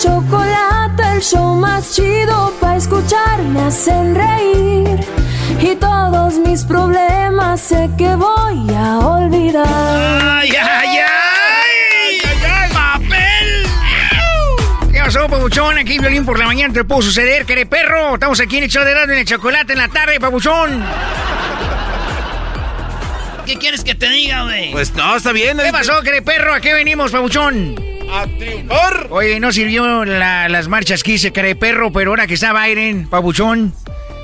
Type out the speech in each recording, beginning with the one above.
Chocolate, el show más chido para escuchar me hacen reír. Y todos mis problemas sé que voy a olvidar. ¡Ay, ay, ay! ¡Papel! ¿Qué pasó, papuchón? Aquí violín por la mañana te pudo suceder, queré perro. Estamos aquí en el show de en el chocolate en la tarde, papuchón. ¿Qué quieres que te diga, güey? Pues no, está bien. ¿Qué pasó, queré perro? ¿A qué venimos, papuchón? A triunfar. Oye, no sirvió la- las marchas que hice, perro, pero ahora que está Biden, papuchón.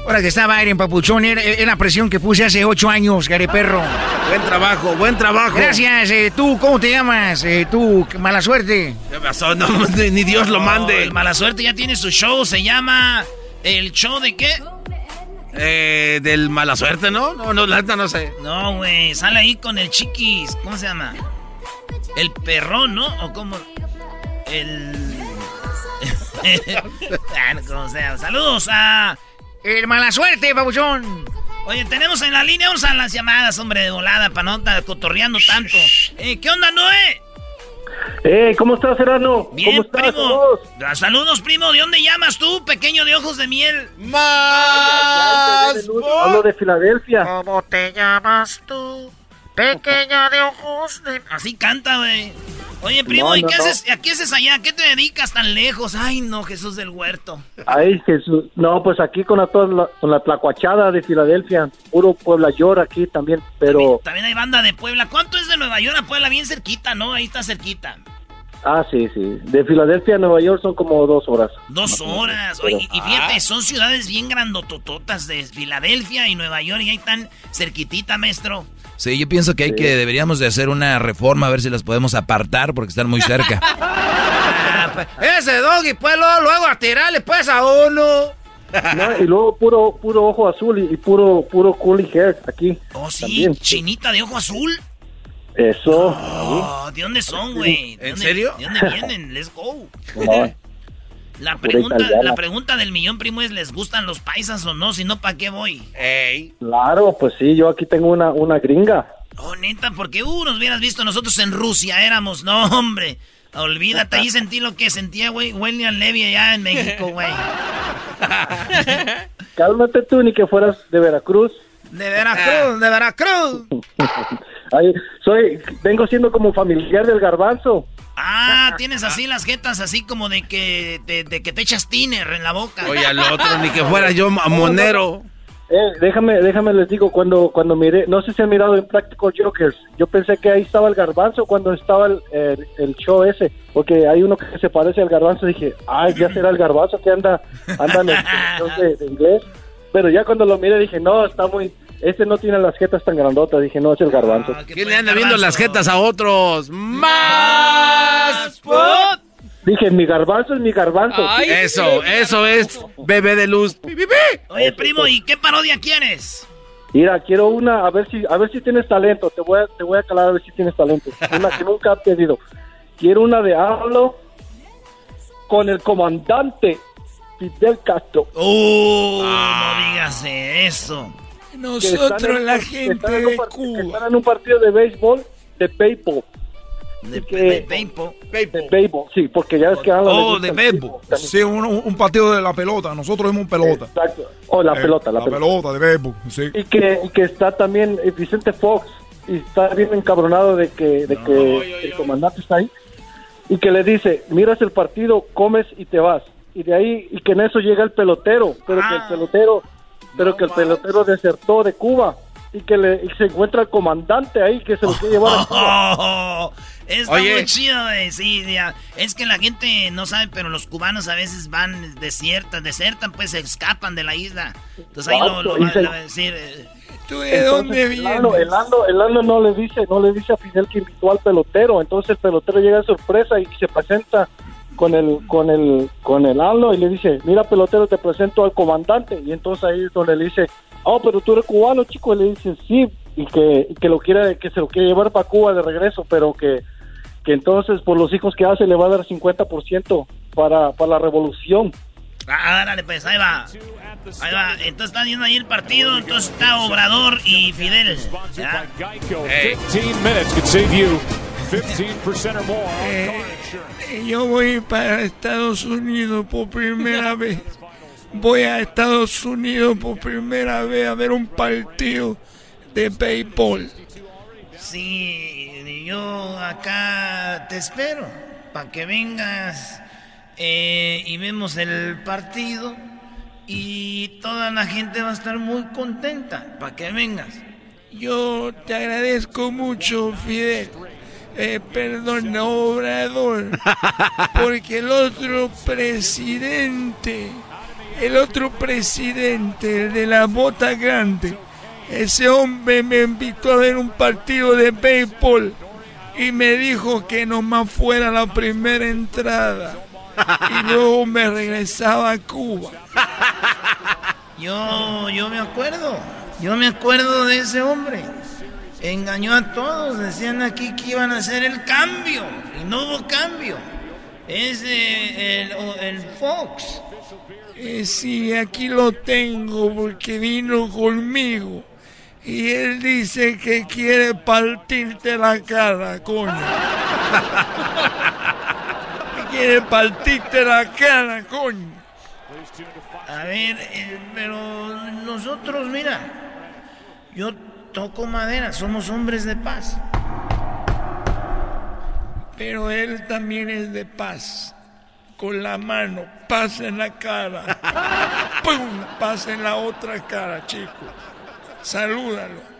Ahora que está Biden, papuchón, era, era la presión que puse hace ocho años, queré perro. Buen trabajo, buen trabajo. Gracias, eh, tú, ¿cómo te llamas? Eh, tú, mala suerte. ¿Qué pasó? No, ni, Dios lo mande. el mala suerte ya tiene su show, se llama ¿El show de qué? Eh, del mala suerte, ¿no? No, no, la no sé. No, güey, sale ahí con el chiquis, ¿cómo se llama? El perrón, ¿no? ¿O cómo? El... Como sea. Saludos a... El mala suerte, papuchón. Oye, tenemos en la línea, vamos a las llamadas, hombre, de volada, para no estar cotorreando tanto. Eh, ¿Qué onda, Noé? Eh, ¿cómo estás, Serrano? Bien, ¿Cómo estás? primo. Saludos. Ah, Saludos, primo. ¿De dónde llamas tú, pequeño de ojos de miel? Más. Hablo de Filadelfia. ¿Cómo te llamas tú? Pequeña de ojos de... Así canta, güey. Oye, primo, No, ¿y no, qué no. haces? ¿A qué haces allá? ¿A qué te dedicas tan lejos? Ay, no, Jesús del Huerto. Ay, Jesús. No, pues aquí con la, toda la- con la tlacuachada de Filadelfia. Puro Puebla York aquí también. Pero, También hay banda de Puebla. ¿Cuánto es de Nueva York a Puebla? Bien cerquita, ¿no? Ahí está cerquita. ah, sí, sí. De Filadelfia a Nueva York son como dos horas. Dos horas. Oye, y fíjate, son ciudades bien grandotototas de Filadelfia y Nueva York y ahí están cerquitita, maestro. Sí, yo pienso que hay que deberíamos de hacer una reforma a ver si las podemos apartar porque están muy cerca. Ah, pues, Ese doggy, pues, luego, luego a tirarle, pues, a uno. No, y luego puro puro ojo azul y, y puro puro curly hair aquí. Oh, sí, También. chinita de ojo azul. Eso. Oh, ¿de dónde son, güey? ¿De ¿En dónde- serio? ¿De dónde vienen? Let's go. No, La pregunta, la pregunta del millón, primo, es ¿les gustan los paisas o no? Si no, ¿para qué voy? Ey. claro, pues sí, yo aquí tengo una, una gringa. Oh, neta, porque uh, nos hubieras visto nosotros en Rusia, éramos, no, hombre. Olvídate, ahí sentí lo que sentía, güey, William Levy allá en México, güey. Cálmate tú, ni que fueras de Veracruz. De Veracruz, de Veracruz. Ay, soy, vengo siendo como familiar del garbanzo. Ah, tienes así las jetas, así como de que, de, de que te echas tiner en la boca. Oye, al otro, ni que fuera yo monero. Eh, déjame, déjame les digo, cuando, cuando miré, no sé si han mirado en Practical Jokers, yo pensé que ahí estaba el garbanzo cuando estaba el, el- el show ese, porque hay uno que se parece al garbanzo, dije, ay, ya será el garbanzo que anda, anda en el show de, de inglés, pero ya cuando lo miré dije, no, está muy, este no tiene las jetas tan grandotas, dije, no, es el garbanzo. Ah, ¿qué ¿Quién le anda viendo las jetas a otros? ¡Más! ¡Put! Dije, mi garbanzo es mi garbanzo. eso, eso es bebé de luz. Oye, primo, ¿y qué parodia quieres? Mira, quiero una, a ver si, a ver si tienes talento. Te voy a, te voy a calar a ver si tienes talento. Una que nunca he pedido. Quiero una de hablo con el comandante Fidel Castro. ¡Oh! No digas eso. Nosotros, la gente de Cuba. Están en un partido de béisbol de béisbol. De, que- de béisbol. De béisbol, sí, porque ya ves que hablan Oh, de béisbol. Sí, un, un partido de la pelota. Nosotros vemos pelota. Exacto. Oh, la Eh, pelota, la, pelota. pelota de béisbol, sí. Y que, y que está también eh, Vicente Fox y está bien encabronado de que, de que el comandante está ahí y que le dice, miras el partido, comes y te vas. Y de ahí, y que en eso llega el pelotero, pero que el pelotero, pero que el pelotero desertó de Cuba y que le y se encuentra el comandante ahí que se lo quiere llevar a Cuba. Oh, está Oye. muy chido, güey. Sí, ya. Es que la gente no sabe, pero los cubanos a veces van desiertan, desertan, pues se escapan de la isla. Entonces ahí lo, lo se- va a decir. eh, ¿Tú de Entonces, dónde el? Lalo, el Lalo- el Lalo no le dice, no le dice a Fidel que invitó al pelotero, entonces el pelotero llega de sorpresa y se presenta con el, con el, con el Lalo y le dice, mira pelotero, te presento al comandante, y entonces ahí es donde le dice, oh, pero tú eres cubano, chico, y le dice, sí, y que, y que lo quiere, que se lo quiere llevar para Cuba de regreso, pero que, que entonces por los hijos que hace le va a dar 50% para, para la revolución. Ah, dale, pues, ahí va. Ahí va. Entonces está viendo ahí el partido. Entonces está Obrador y Fidel. ¿ya? Ey. 15 minutes could save you 15% or more on Eh, eh, yo voy para Estados Unidos por primera vez. Voy a Estados Unidos por primera vez a ver un partido de béisbol. Sí, yo acá te espero. Para que vengas eh, y vemos el partido. Y toda la gente va a estar muy contenta. Para que vengas. Yo te agradezco mucho, Fidel. Eh, perdón, Obrador. Porque el otro presidente, el otro presidente, el de la bota grande, ese hombre me invitó a ver un partido de béisbol y me dijo que nomás fuera la primera entrada y luego me regresaba a Cuba. Yo, yo me acuerdo. Yo me acuerdo de ese hombre. Engañó a todos. Decían aquí que iban a hacer el cambio. Y no hubo cambio. Es eh, el, el Fox. Eh, sí, aquí lo tengo porque vino conmigo. Y él dice que quiere partirte la cara, coño. Que quiere partirte la cara, coño. A ver, eh, pero nosotros, mira. Yo toco madera. Somos hombres de paz. Pero él también es de paz. Con la mano, paz en la cara. ¡Pum! Paz en la otra cara, chico. Salúdalo.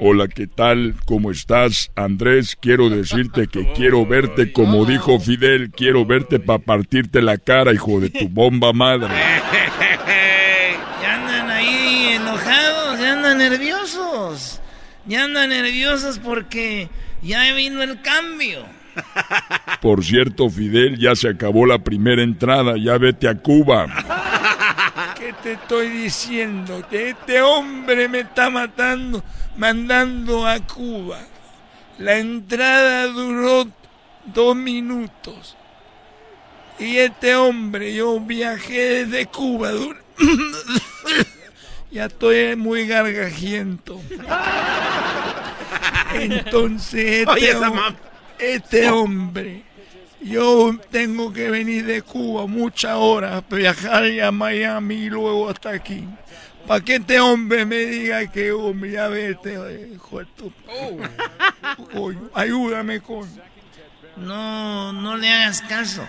Hola, ¿qué tal? ¿Cómo estás? Andrés, quiero decirte que quiero verte como dijo Fidel, quiero verte para partirte la cara, hijo de tu bomba madre. nerviosos. Ya andan nerviosos porque ya vino el cambio. Por cierto, Fidel, ya se acabó la primera entrada, ya vete a Cuba. ¿Qué te estoy diciendo? Que este hombre me está matando, mandando a Cuba. La entrada duró dos minutos. Y este hombre, yo viajé desde Cuba. ya estoy muy gargajiento. Entonces, este, Oye, hom- este hombre, yo tengo que venir de Cuba muchas horas, viajar a Miami y luego hasta aquí. Para que este hombre me diga que, hombre, ya vete, hijo de tu- Coño, ayúdame, coño. No, no le hagas caso.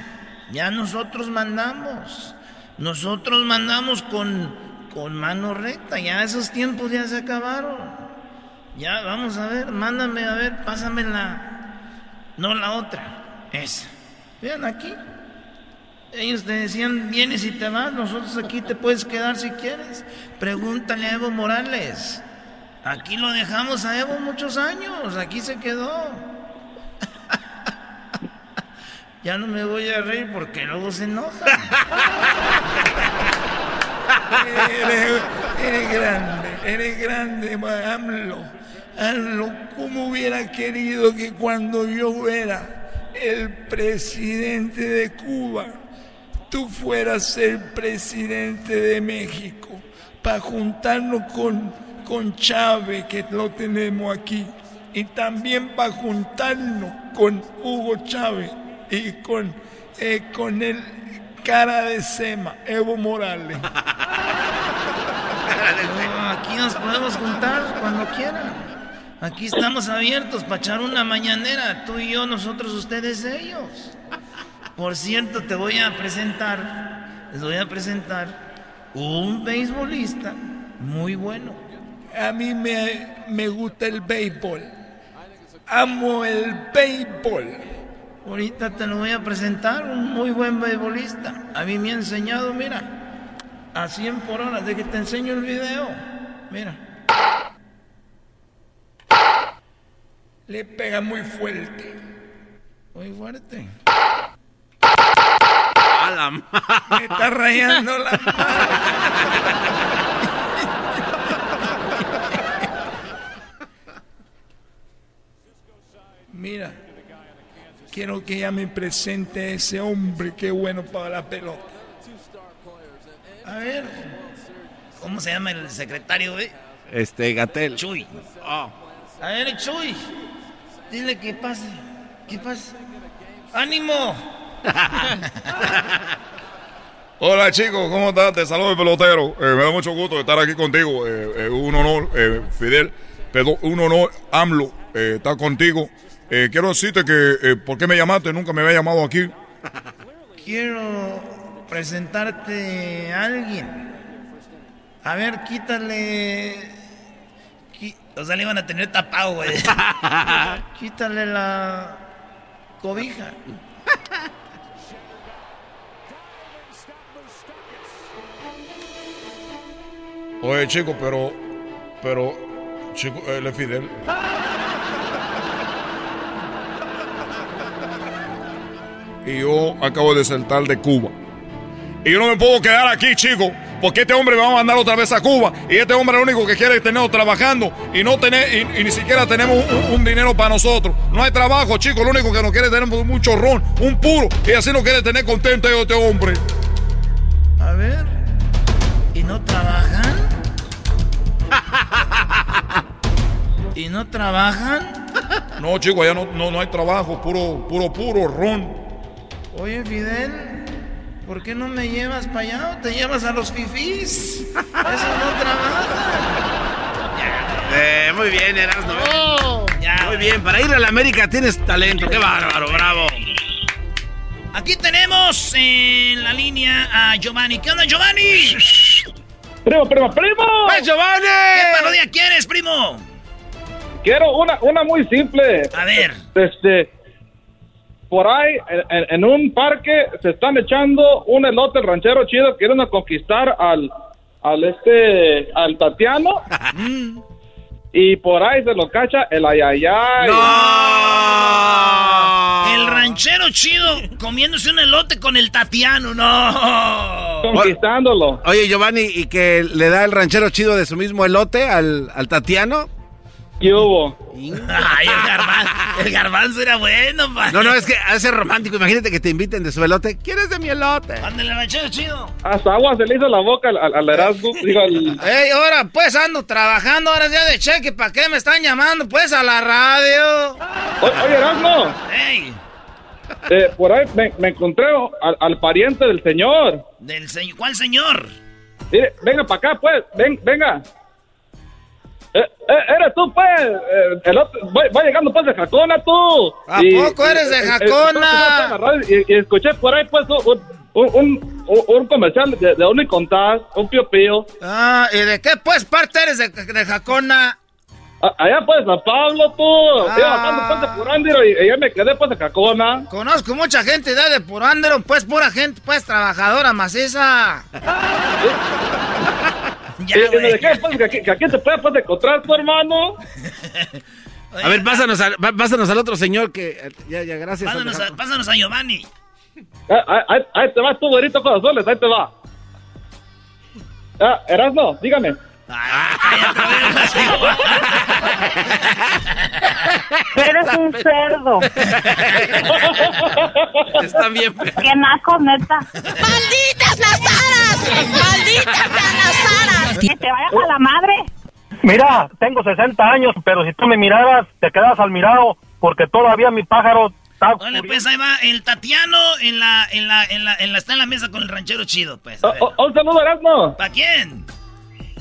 Ya nosotros mandamos. Nosotros mandamos con, con mano recta. Ya esos tiempos ya se acabaron. Ya, vamos a ver, mándame, a ver, pásame la... No la otra, esa. Vean aquí. Ellos te decían, vienes y te vas, nosotros aquí te puedes quedar si quieres. Pregúntale a Evo Morales. Aquí lo dejamos a Evo muchos años, aquí se quedó. Ya no me voy a reír porque luego se enoja. eres, grande, eres grande, AMLO. AMLO, ¿cómo hubiera querido que cuando yo era el presidente de Cuba, tú fueras el presidente de México? Para juntarnos con, con Chávez, que lo tenemos aquí. Y también para juntarnos con Hugo Chávez y con, eh, con el cara de sema, Evo Morales. aquí nos podemos juntar cuando quieran. Aquí estamos abiertos para echar una mañanera, tú y yo, nosotros, ustedes, ellos. Por cierto, te voy a presentar, les voy a presentar un beisbolista muy bueno. A mí me, me gusta el béisbol. Amo el béisbol. Ahorita te lo voy a presentar, un muy buen beisbolista. A mí me ha enseñado, mira, a 100 por hora, de que te enseño el video. Mira. Le pega muy fuerte. Muy fuerte. A la Me está rayando la Mira. Quiero que ella me presente ese hombre que bueno para la pelota. A ver, ¿cómo se llama el secretario, eh? Este, Gatel. Chuy. A ver, Chuy, dile que pase. ¿Qué pasa? ¡Ánimo! Hola chicos, ¿cómo estás? Te saludo el pelotero. Eh, me da mucho gusto estar aquí contigo. Eh, un honor, Fidel. Perdón, un honor, AMLO, estar contigo. Eh, quiero decirte que, eh, ¿por qué me llamaste? Nunca me había llamado aquí. Quiero presentarte a alguien. A ver, quítale. O sea, le iban a tener tapado, güey. quítale la cobija. Oye, chico, pero. Pero. Chico, él es Fidel. y yo acabo de saltar de Cuba. Y yo no me puedo quedar aquí, chico, porque este hombre me va a mandar otra vez a Cuba. Y este hombre lo único que quiere es tenernos trabajando y no tener, y, ni siquiera tenemos un, dinero para nosotros. No hay trabajo, chico, lo único que nos quiere tener es un chorrón, un puro, y así nos quiere tener contento este hombre. A ver, ¿y no trabajan? ¿Y no trabajan? No, chico, allá no, no, no hay trabajo, puro, puro, puro ron. Oye, Fidel, ¿por qué no me llevas para allá o te llevas a los fifís? Eso no trabaja. Eh, muy bien, Erasmo. Oh, muy bien, para ir a la América tienes talento. Qué bárbaro, bravo. Aquí tenemos en la línea a Giovanni. ¿Qué onda, Giovanni? Primo, primo, primo. ¡Eh, Giovanni! ¿Qué parodia quieres, primo? Quiero una, una muy simple. A ver. Este, por ahí en, un parque se están echando un elote ranchero chido, quieren conquistar al, al este, al Tatiano. y por ahí se lo cacha el ayayay. El ranchero chido comiéndose un elote con el Tatiano, no. Conquistándolo. Oye, Giovanni, ¿y que le da el ranchero chido de su mismo elote al, al Tatiano? ¿Qué hubo? Ay, el garbanzo, el garbanzo era bueno, pa. No, no, es que hace romántico. Imagínate que te inviten de su elote. ¿Quieres de mi elote? Ándale, ranchero chido. Hasta agua se le hizo la boca al, al Erasmo. Digo, al... Ey, ahora, pues ando trabajando, ahora ya de cheque. ¿Para qué me están llamando? Pues a la radio. oye, Erasmo. Ey. Eh, por ahí me, me encontré al, al, pariente del señor. ¿Del señor? ¿Cuál señor? Mire, venga para acá, pues. Ven, venga. Eh, eh, eres tú, pues. Eh, el otro, va, llegando, pues, de Jacona, tú. ¿A poco eres de Jacona? y, escuché por ahí, pues, un, un, un, comercial de, de un contás, un pío pío. Ah, ¿y de qué, pues, parte eres de, de Jacona? allá, pues, San Pablo, tú. Ah. Iba bajando, pues, de Purándiro y, y ya me quedé, pues, de Jacona. Conozco mucha gente de, de Purándiro, pues, pura gente, pues, trabajadora, maciza. Ya, y, me dejé, pues, que aquí, que aquí te puedes pues, encontrar tu hermano. A ver, pásanos, pásanos al otro señor que... Ya, ya, gracias. Pásanos, a, pásanos a Giovanni. Ahí, ahí, te va tú, güerito corazones, ahí te va. Ah, Erasmo, dígame. Eres un cerdo. Están bien. Qué naco, neta. ¡Malditas las aras! ¡Malditas las aras! Que te vayas a la madre. Mira, tengo 60 años, pero si tú me miraras, te quedas al mirado, porque todavía mi pájaro está... Vale, pues ahí va, el Tatiano en la, en la, en la, en la, está en la mesa con el ranchero chido, pues. un saludo, Erasmo. ¿Para quién?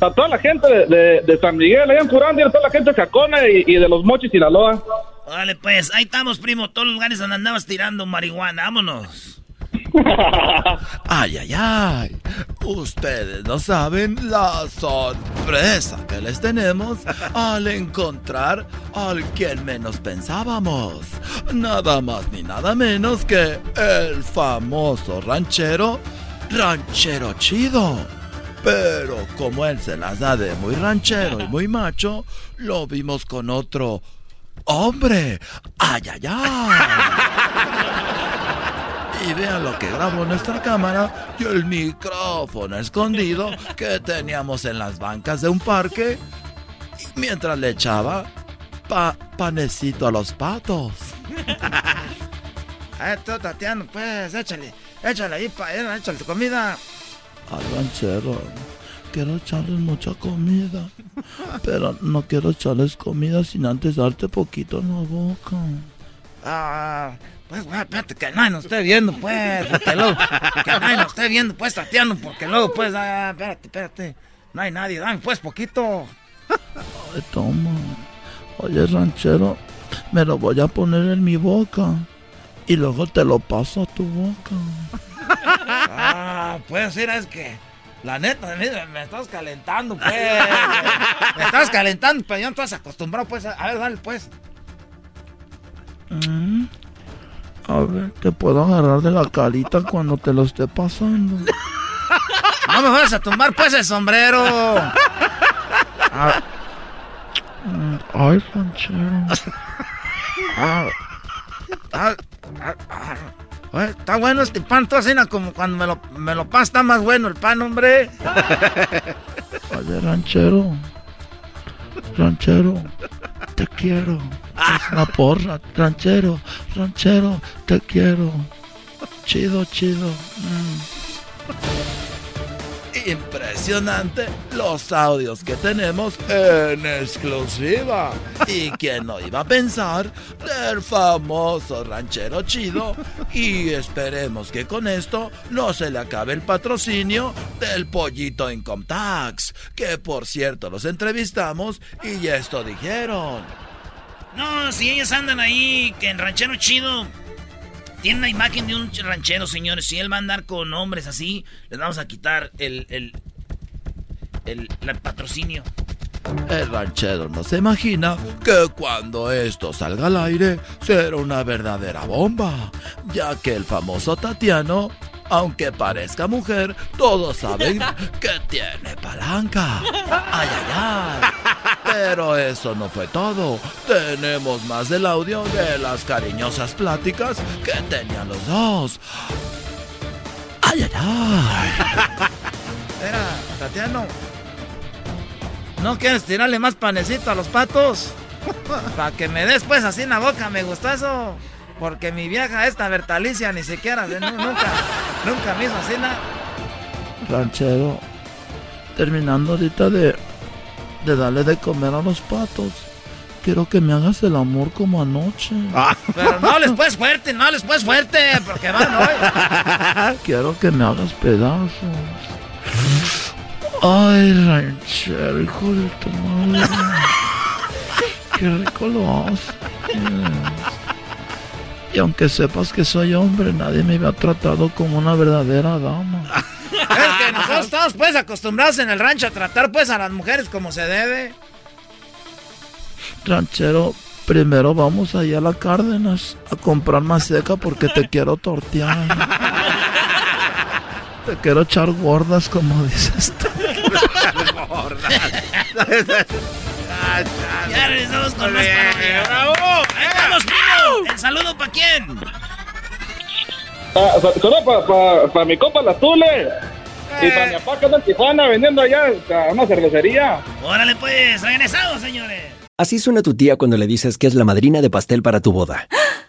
Para toda la gente de, de, San Miguel, allá en Curandia, toda la gente de Chacona y, y de los Mochis y Loa. Vale, pues, ahí estamos, primo, todos los lugares donde andabas tirando marihuana, vámonos. ay, ay, ay. Ustedes no saben la sorpresa que les tenemos al encontrar al quien menos pensábamos. Nada más ni nada menos que el famoso ranchero, ranchero chido. Pero como él se las da de muy ranchero y muy macho, lo vimos con otro hombre. ¡Ay, ay, ay! y vean lo que grabó nuestra cámara y el micrófono escondido que teníamos en las bancas de un parque mientras le echaba pa panecito a los patos. Esto, Tatiano, pues, échale, échale ahí, pa, échale tu comida. Al ranchero, quiero echarles mucha comida, pero no quiero echarles comida sin antes darte poquito en la boca. Ah, pues, espérate, que nadie nos esté viendo, pues. Porque luego, que nadie nos esté viendo, pues, tateando, porque luego, pues, ah, espérate, espérate. No hay nadie, dame, pues, poquito. Ay, toma. Oye, ranchero, me lo voy a poner en mi boca. Y luego te lo paso a tu boca. Ah, pues, mira, es que. La neta, me estás calentando, pues. Me estás calentando, pero ya no estás acostumbrado, pues. A ver, dale, pues. Mm. A ver, te puedo agarrar de la carita cuando te lo esté pasando. No me vas a tumbar pues el sombrero. Ah. Ay, ranchero. Ah. Ah, está bueno este pan, tú así como cuando me lo, me lo está más bueno el pan, hombre. Oye, ranchero. Ranchero, te quiero. Es una porra, ranchero, ranchero, te quiero. Chido, chido. Mm. Impresionante los audios que tenemos en exclusiva. ¿Y quién no iba a pensar del famoso ranchero chido? Y esperemos que con esto no se le acabe el patrocinio del pollito Income Tax. Que por cierto los entrevistamos y esto dijeron. No, si ellos andan ahí, que en ranchero chido tiene una imagen de un ranchero, señores. Si él va a andar con hombres así, les vamos a quitar el, el, el, patrocinio. El ranchero no se imagina que cuando esto salga al aire será una verdadera bomba, ya que el famoso Tatiano aunque parezca mujer, todos saben que tiene palanca. Ay, ay, ay. Pero eso no fue todo. Tenemos más del audio de las cariñosas pláticas que tenían los dos. Ay, ay, ay. Espera, Tatiano. ¿No quieres tirarle más panecito a los patos? Para que me des pues así en la boca, me gusta eso. Porque mi vieja esta Bertalicia ni siquiera, nunca, nunca me hizo así nada. Ranchero, terminando ahorita de, de darle de comer a los patos. Quiero que me hagas el amor como anoche. Ah. Pero no les puedes fuerte, no les puedes fuerte, porque van hoy. Quiero que me hagas pedazos. Ay, ranchero, hijo de tu madre. Qué rico lo haces. Y aunque sepas que soy hombre, nadie me había tratado como una verdadera dama. Es que nosotros estamos pues acostumbrados en el rancho a tratar pues a las mujeres como se debe. Ranchero, primero vamos allá a la Cárdenas a comprar más seca porque te quiero tortear. te quiero echar gordas como dices tú. Ya regresamos con más parodia. ¡Bravo! ¡Ahí estamos, primo! ¿El saludo para quién? Ah, Solo para mi compa la Tule. Y para mi papá que anda en Tijuana vendiendo allá a una cervecería. Órale pues, regresamos, señores. Así suena tu tía cuando le dices que es la madrina de pastel para tu boda.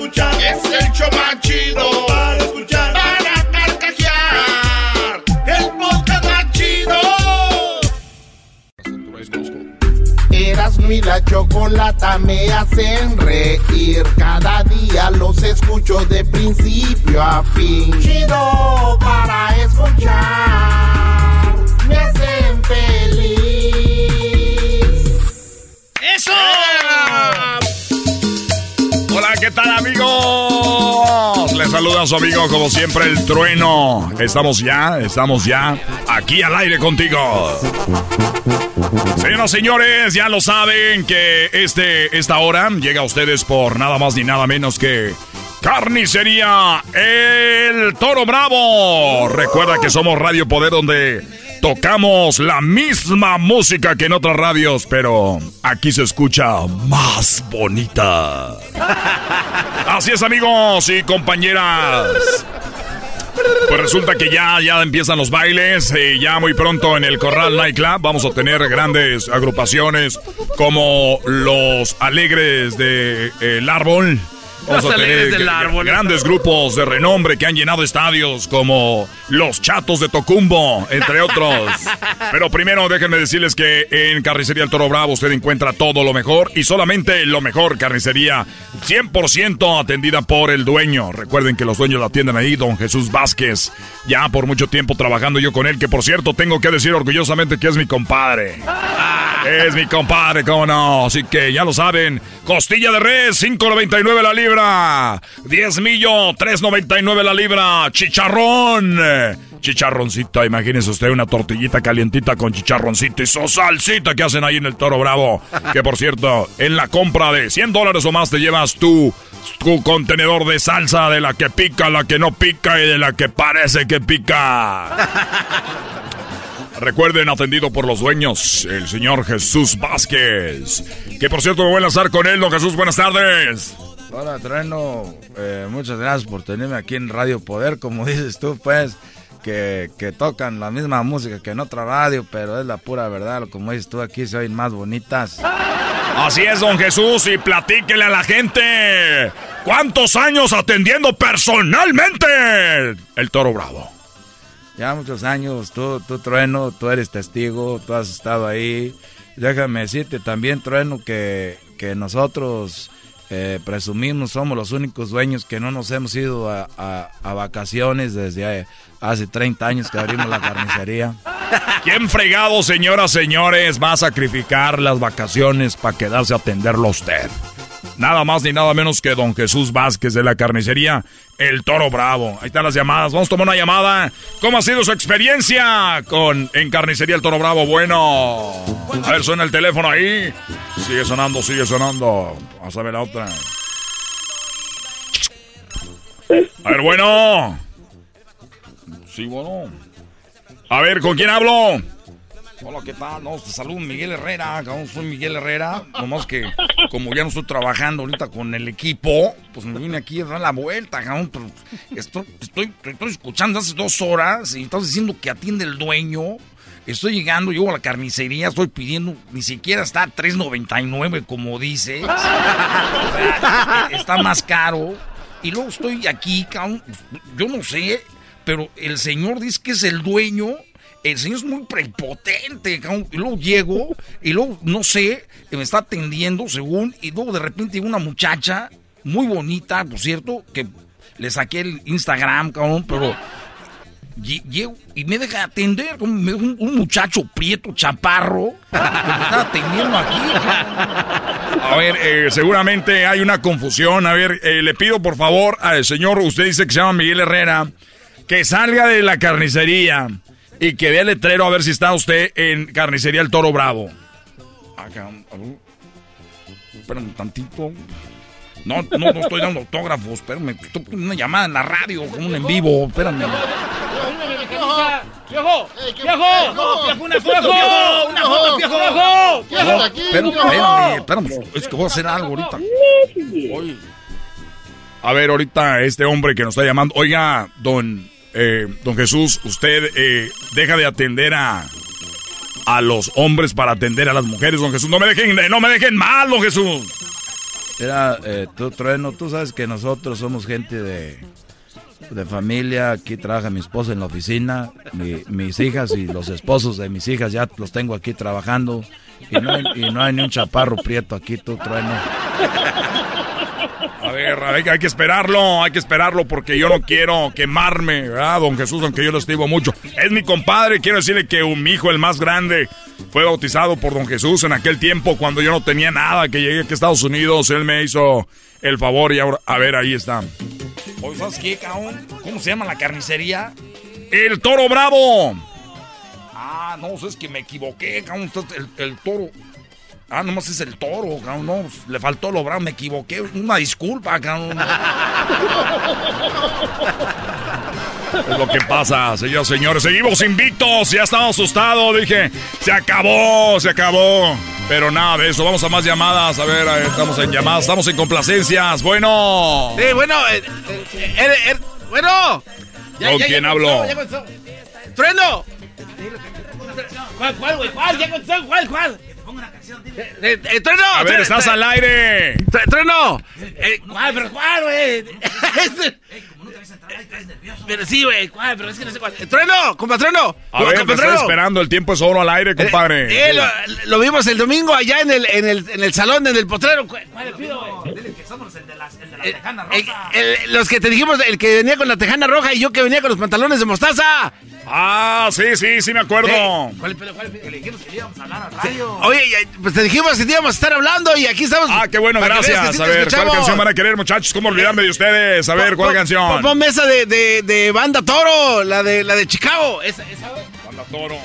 escuchar. Es el show más chido para escuchar. Para carcajear. El podcast más chido. Eras mi la chocolata me hacen reír. Cada día los escucho de principio a fin. Chido para escuchar. ¿Qué tal amigos? Les saluda a su amigo como siempre el trueno. Estamos ya, estamos ya aquí al aire contigo. Señoras y señores, ya lo saben que este, esta hora llega a ustedes por nada más ni nada menos que Carnicería El Toro Bravo. Recuerda que somos Radio Poder donde tocamos la misma música que en otras radios, pero aquí se escucha más bonita. Así es, amigos y compañeras. Pues resulta que ya, ya empiezan los bailes. y ya muy pronto en el Corral Nightclub vamos a tener grandes agrupaciones como los Alegres de El Árbol. Vamos a tener del Árbol. grandes grupos de renombre que han llenado estadios como los Chatos de Tocumbo, entre otros. Pero primero déjenme decirles que en Carnicería El Toro Bravo usted encuentra todo lo mejor y solamente lo mejor. Carnicería 100% atendida por el dueño. Recuerden que los dueños la atienden ahí, don Jesús Vázquez. Ya por mucho tiempo trabajando yo con él, que por cierto tengo que decir orgullosamente que es mi compadre. Es mi compadre, cómo no. Así que ya lo saben. Costilla de res, 5.99 la libra. 10 millo, 3.99 la libra. Chicharrón. Chicharroncito, imagínese usted una tortillita calientita con chicharroncito y su salsita que hacen ahí en el Toro Bravo. Que por cierto, en la compra de 100 dólares o más te llevas tu, tu contenedor de salsa de la que pica, la que no pica y de la que parece que pica. Recuerden, atendido por los dueños, el señor Jesús Vázquez. Que por cierto me voy a lanzar con él, don Jesús, buenas tardes. Hola, Trueno. Eh, muchas gracias por tenerme aquí en Radio Poder. Como dices tú, pues, que, que tocan la misma música que en otra radio, pero es la pura verdad. Como dices tú, aquí se oyen más bonitas. Así es, don Jesús, y platíquele a la gente. ¿Cuántos años atendiendo personalmente el Toro Bravo? Ya muchos años, tú, tú, Trueno, tú eres testigo, tú has estado ahí. Déjame decirte también, Trueno, que, que nosotros eh, presumimos, somos los únicos dueños que no nos hemos ido a, a- a vacaciones desde eh, hace 30 años que abrimos la carnicería. ¿Quién fregado, señoras, señores, va a sacrificar las vacaciones para quedarse a atenderlo a usted? Nada más ni nada menos que don Jesús Vázquez de la carnicería El Toro Bravo. Ahí están las llamadas. Vamos a tomar una llamada. ¿Cómo ha sido su experiencia con en carnicería El Toro Bravo? Bueno. A ver, suena el teléfono ahí. Sigue sonando, sigue sonando. Vamos a ver la otra. A ver, bueno. Sí, bueno. A ver, ¿con quién hablo? Hola, ¿qué tal? No, te saludo Miguel Herrera, cabrón, soy Miguel Herrera. Nomás que como ya no estoy trabajando ahorita con el equipo, pues me vine aquí a dar la vuelta, cabrón. Estoy, estoy, escuchando hace dos horas y estás diciendo que atiende el dueño. Estoy llegando, llego a la carnicería, estoy pidiendo, ni siquiera está a 3.99 como dice. O sea, está más caro. Y luego estoy aquí, cabrón, yo no sé, pero el señor dice que es el dueño. El señor es muy prepotente, cabrón. Y luego llego, y luego, no sé, me está atendiendo, según, y luego de repente llega una muchacha, muy bonita, por cierto, que le saqué el Instagram, cabrón, pero lle- llego y me deja atender, como un muchacho prieto, chaparro, que me está atendiendo aquí. A ver, eh, seguramente hay una confusión. A ver, eh, le pido por favor al señor, usted dice que se llama Miguel Herrera, que salga de la carnicería y que vea el letrero a ver si está usted en carnicería El Toro Bravo. Acá. Espérame un tantito. No, no, no estoy dando autógrafos, espérame. Una llamada en la radio, como un en vivo, espérame. ¡Viejo! ¡Viejo! ¡Viejo! ¡Una foto, viejo! ¡Una foto, viejo! ¡Viejo! aquí! espérame, espérame, espérame, es que voy a hacer algo ahorita. Oye. A ver, ahorita este hombre que nos está llamando. Oiga, don, eh, don Jesús, usted eh, deja de atender a, a los hombres para atender a las mujeres, don Jesús. No me dejen, no me dejen mal, don Jesús. Mira, eh, tú, Trueno, tú sabes que nosotros somos gente de, de familia. Aquí trabaja mi esposa en la oficina. mi- mis hijas y los esposos de mis hijas ya los tengo aquí trabajando. Y no hay, y no hay ni un chaparro prieto aquí, tú, Trueno. Hay, hay que esperarlo, hay que esperarlo porque yo no quiero quemarme, ¿verdad, don Jesús? Aunque yo lo estimo mucho. Es mi compadre, quiero decirle que un, hijo, el más grande, fue bautizado por don Jesús en aquel tiempo cuando yo no tenía nada, que llegué aquí a Estados Unidos, él me hizo el favor y ahora, a ver, ahí está. Oye, ¿sabes qué, cabrón? ¿Cómo se llama la carnicería? El Toro Bravo. Ah, no, es que me equivoqué, cabrón, el, el toro. Ah, nomás es el toro, cabrón, no, le faltó lo bravo, me equivoqué, una disculpa, cabrón. Es lo que pasa, señores, señores. Seguimos invictos, ya estaba asustado. Dije, se acabó, se acabó. Pero nada de eso, vamos a más llamadas. A ver, eh, estamos en llamadas, estamos en complacencias. Bueno. Sí, bueno, eh, eh, eh, eh, bueno. ¿Con quién hablo? ya contestó. ¡Trueno! ¿Cuál, cuál, güey? ¿Cuál? ¿Ya contestó? ¿Cuál, cuál? Eh, eh, ¡Trueno! A ver, estás tru- al aire. tru- ¡Trueno! Eh, ¿Cuál, pero cuál, güey? Este- Pero sí, güey, ¿cuál? Pero es que no sé cuál. Eh, ¡Trueno! ¡Compa Trueno! A ver, me ¡Compa estoy Trueno! esperando, el tiempo es oro al aire, compadre. Eh, lo, lo vimos el domingo allá en el, en el, en el salón, en el potrero. ¿Cuál, cuál le pido, güey? Dile que somos el de la, el de la Eh, tejana eh, el- los que te dijimos, el que venía con la tejana roja y yo que venía con los pantalones de mostaza. Ah, sí, sí, sí me acuerdo. Eh, ¿Cuál, cuál, Que le dijimos que íbamos a hablar a radio. Oye, pues te dijimos que te íbamos a estar hablando y aquí estamos. Ah, qué bueno, gracias. que A ver, ¿cuál canción van a querer, muchachos? ¿Cómo olvidarme de ustedes? A ver, ¿cuál canción? Pon, mesa de, de, de banda toro, la de, la de Chicago. Esa, esa. Banda Toro.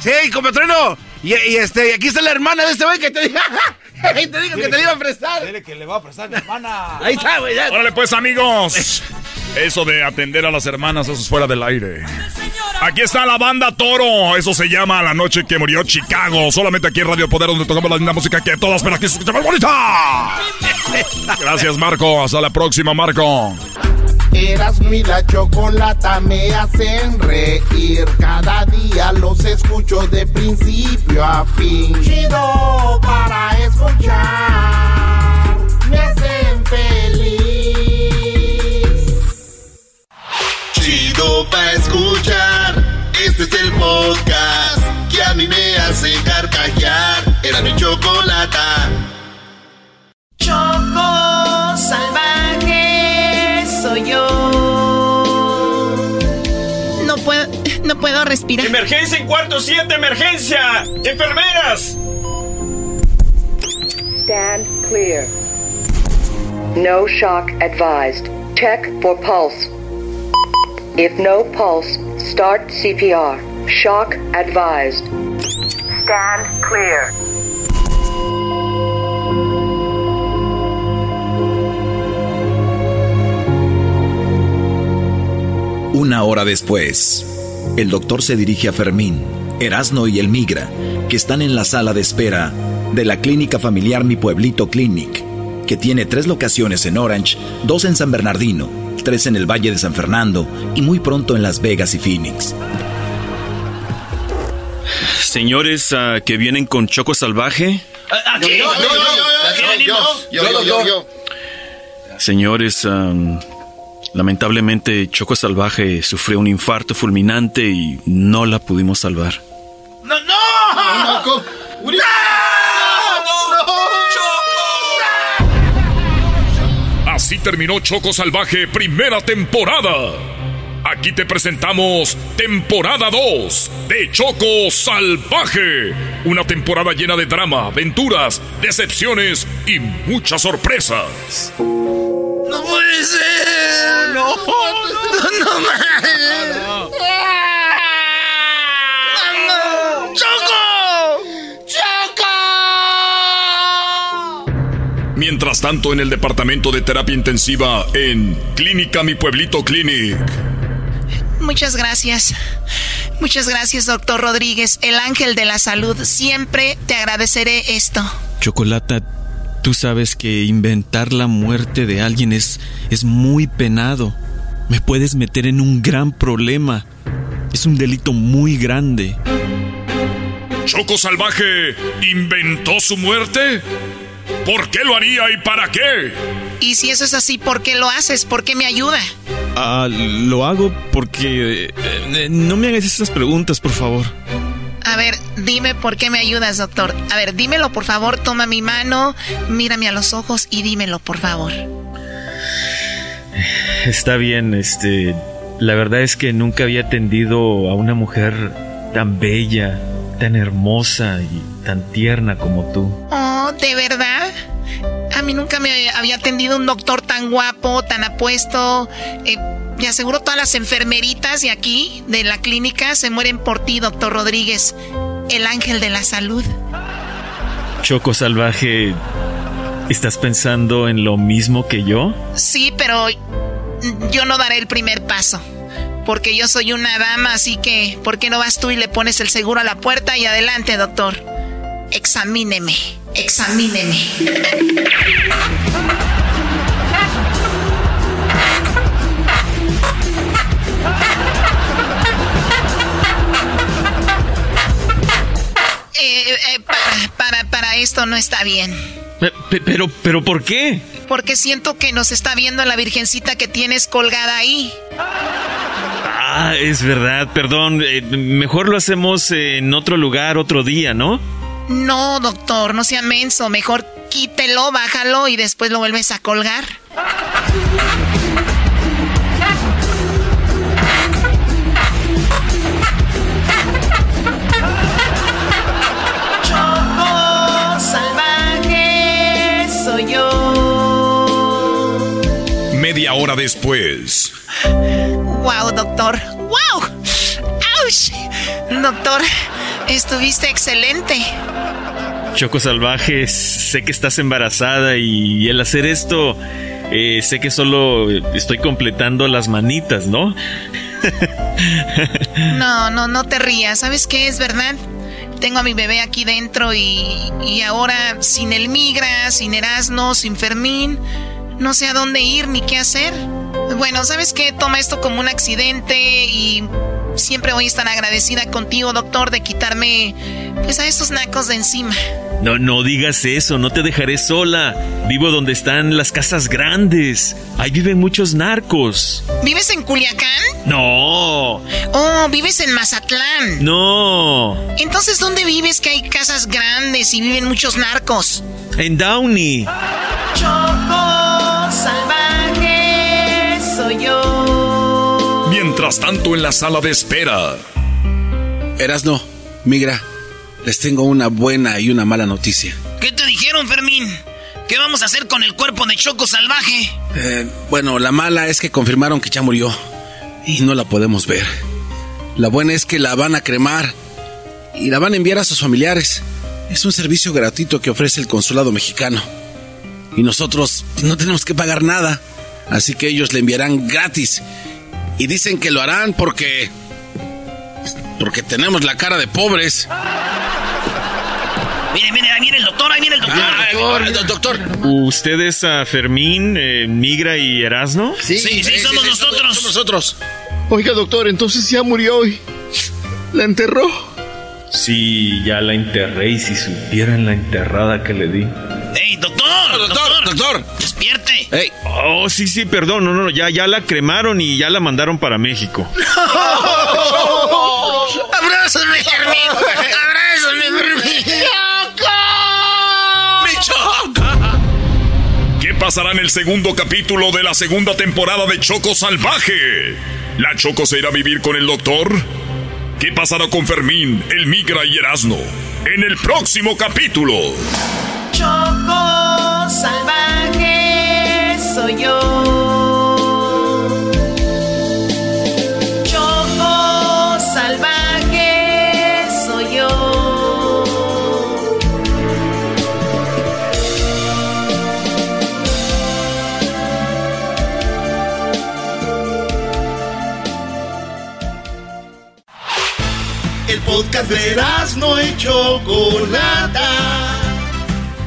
Sí, compatreno. Y, y este, y aquí está la hermana de este güey que te diga. Te digo que te iba a prestar. Dile que le va a prestar mi hermana. Ahí está, güey. Órale pues amigos. Eso de atender a las hermanas, eso es fuera del aire. Aquí está la banda Toro. Eso se llama La Noche que Murió Chicago. Solamente aquí en Radio Poder, donde tocamos la linda música que todas, pero aquí se escucha más bonita. Gracias, Marco. Hasta la próxima, Marco. Erasmo y la chocolata me hacen reír. Cada día los escucho de principio a fin. Chido para escuchar. Chido pa' escuchar. Este es el podcast que a mí me hace carcajear. Era mi chocolata. Choco salvaje soy yo. No puedo, no puedo respirar. ¡Emergencia en cuarto 7! ¡Emergencia! ¡Enfermeras! Stand clear. No shock advised. Check for pulse. If no pulse, start CPR. Shock advised. Stand clear. Una hora después, el doctor se dirige a Fermín, Erasno y el Migra, que están en la sala de espera de la clínica familiar Mi Pueblito Clinic, que tiene tres locaciones en Orange, dos en San Bernardino, tres en el Valle de San Fernando y muy pronto en Las Vegas y Phoenix. Señores ah, que vienen con Choco Salvaje. Aquí. Yo, yo, yo, yo, yo, yo, Señores, am, lamentablemente Choco Salvaje sufrió un infarto fulminante y no la pudimos salvar. ¡No, no! ¡No! Así terminó Choco Salvaje primera temporada. Aquí te presentamos temporada 2 de Choco Salvaje. Una temporada llena de drama, aventuras, decepciones y muchas sorpresas. ¡No puede ser! ¡No! ¡No mames! ¡Choco! Mientras tanto, en el departamento de terapia intensiva en Clínica Mi Pueblito Clinic. Muchas gracias. Muchas gracias, doctor Rodríguez, el ángel de la salud. Siempre te agradeceré esto. Chocolata, tú sabes que inventar la muerte de alguien es, es muy penado. Me puedes meter en un gran problema. Es un delito muy grande. ¿Choco Salvaje inventó su muerte? ¿Por qué lo haría y para qué? Y si eso es así, ¿por qué lo haces? ¿Por qué me ayuda? Ah, lo hago porque... eh, eh, no me hagas esas preguntas, por favor. A ver, dime por qué me ayudas, doctor. A ver, dímelo, por favor. Toma mi mano, mírame a los ojos y dímelo, por favor. Está bien, este... La verdad es que nunca había atendido a una mujer tan bella, tan hermosa y tan tierna como tú. Oh, ¿de verdad? A mí nunca me había atendido un doctor tan guapo, tan apuesto. Eh, y aseguro todas las enfermeritas de aquí, de la clínica, se mueren por ti, doctor Rodríguez, el ángel de la salud. Choco Salvaje, ¿estás pensando en lo mismo que yo? Sí, pero yo no daré el primer paso. Porque yo soy una dama, así que, ¿por qué no vas tú y le pones el seguro a la puerta y adelante, doctor? Examíneme, examíneme. Eh, eh, para, para, para esto no está bien. Pe- pe- Pero, pero, ¿por qué? Porque siento que nos está viendo la virgencita que tienes colgada ahí. Ah, es verdad, perdón. eh, mejor lo hacemos en otro lugar, otro día, ¿no? No, doctor, no sea menso. Mejor quítelo, bájalo y después lo vuelves a colgar. Choco salvaje soy yo. Media hora después. Wow, doctor. Wow. ¡Auch! Doctor, estuviste excelente. Choco Salvaje, sé que estás embarazada y, al hacer esto, eh, sé que solo estoy completando las manitas, ¿no? No, no, no te rías. ¿Sabes qué es verdad? Tengo a mi bebé aquí dentro y, y ahora sin el migra, sin Erasmo, sin Fermín, no sé a dónde ir ni qué hacer. Bueno, ¿sabes qué? Toma esto como un accidente y siempre voy a estar agradecida contigo, doctor, de quitarme pues a estos nacos de encima. No, no digas eso, no te dejaré sola. Vivo donde están las casas grandes. Ahí viven muchos narcos. ¿Vives en Culiacán? No, Oh, vives en Mazatlán. no. Entonces, ¿dónde vives que hay casas grandes y viven muchos narcos? En Downey. Mientras tanto, en la sala de espera. Erasno, migra, les tengo una buena y una mala noticia. ¿Qué te dijeron, Fermín? ¿Qué vamos a hacer con el cuerpo de Choco Salvaje? Eh, bueno, la mala es que confirmaron que ya murió y no la podemos ver. La buena es que la van a cremar y la van a enviar a sus familiares. Es un servicio gratuito que ofrece el consulado mexicano. Y nosotros no tenemos que pagar nada. Así que ellos le enviarán gratis. Y dicen que lo harán porque... Porque tenemos la cara de pobres. Mire, mire, ahí viene el doctor, ahí viene el doctor. Ah, doctor, doctor. ¿Ustedes a Fermín, eh, Migra y Erasno? Sí, sí, somos nosotros. Somos nosotros. Oiga, doctor, entonces ya murió hoy. ¿La enterró? Sí, ya la enterré y si supieran la enterrada que le di. ¡Ey, doctor! Doctor, doctor. ¡Despierte! Ey. Oh, sí, sí, perdón, no, no, ya, ya la cremaron y ya la mandaron para México. ¡Abrázame, Fermín! ¡Abrázame, Fermín! ¿Qué pasará en el segundo capítulo de la segunda temporada de Choco Salvaje? ¿La Choco se irá a vivir con el doctor? ¿Qué pasará con Fermín, el Migra y Erasno? En el próximo capítulo. Choco podcast de no y Chocolata.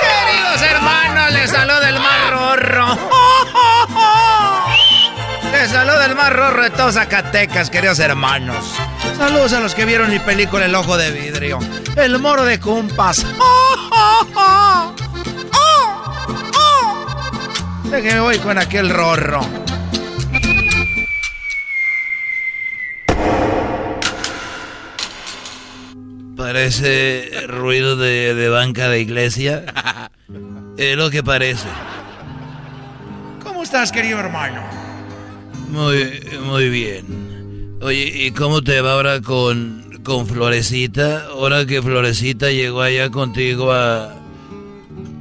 Queridos hermanos, les saluda el más rorro. Les saluda el más rorro de todos Zacatecas, queridos hermanos. Saludos a los que vieron mi película El Ojo de Vidrio. El moro de Cumpas. Déjeme voy con aquel rorro. Parece ruido de, de banca de iglesia. Es lo que parece. ¿Cómo estás, querido hermano? Muy, muy bien. Oye, ¿y cómo te va ahora con, con Florecita? Ahora que Florecita llegó allá contigo a,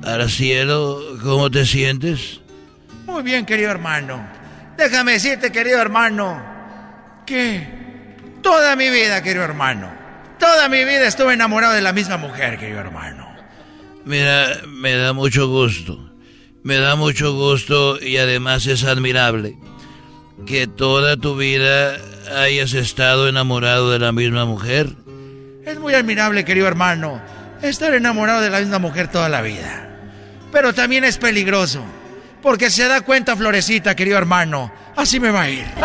al cielo, ¿cómo te sientes? Muy bien, querido hermano. Déjame decirte, querido hermano, que toda mi vida, querido hermano, toda mi vida estuve enamorado de la misma mujer, querido hermano. Mira, me da mucho gusto. Me da mucho gusto y además es admirable que toda tu vida hayas estado enamorado de la misma mujer. Es muy admirable, querido hermano, estar enamorado de la misma mujer toda la vida. Pero también es peligroso, porque se da cuenta Florecita, querido hermano, así me va a ir.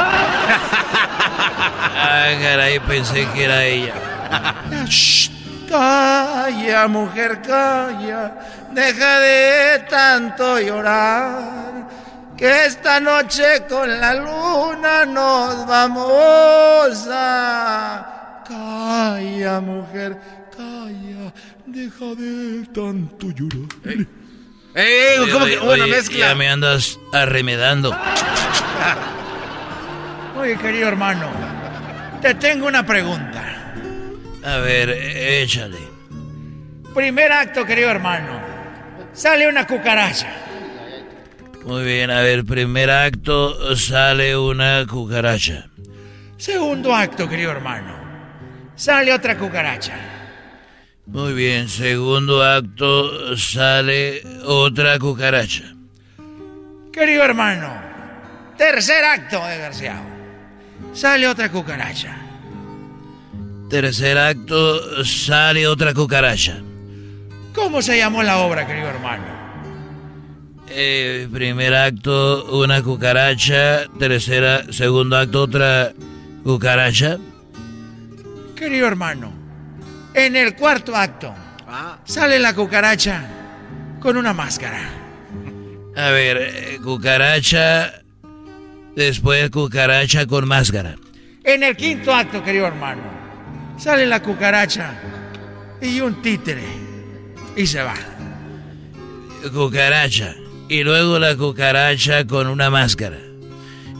Ay, caray, pensé que era ella. Shh, calla, mujer, calla. Deja de tanto llorar. Que esta noche con la luna nos vamos a. Calla, mujer, calla. Deja de tanto llorar. ¡Eh! ¿cómo que- Oye, una mezcla? Ya me andas arremedando. Oye, querido hermano, te tengo una pregunta. A ver, échale. Primer acto, querido hermano. Sale una cucaracha. Muy bien, a ver, primer acto sale una cucaracha. Segundo acto, querido hermano. Sale otra cucaracha. Muy bien, segundo acto sale otra cucaracha. Querido hermano. Tercer acto, desgraciado. Sale otra cucaracha. Tercer acto sale otra cucaracha. ¿Cómo se llamó la obra, querido hermano? Eh, primer acto una cucaracha, tercera, segundo acto otra cucaracha. Querido hermano, en el cuarto acto sale la cucaracha con una máscara. A ver, eh, cucaracha, después cucaracha con máscara. En el quinto acto, querido hermano, sale la cucaracha y un títere y se va. Cucaracha. Y luego la cucaracha con una máscara.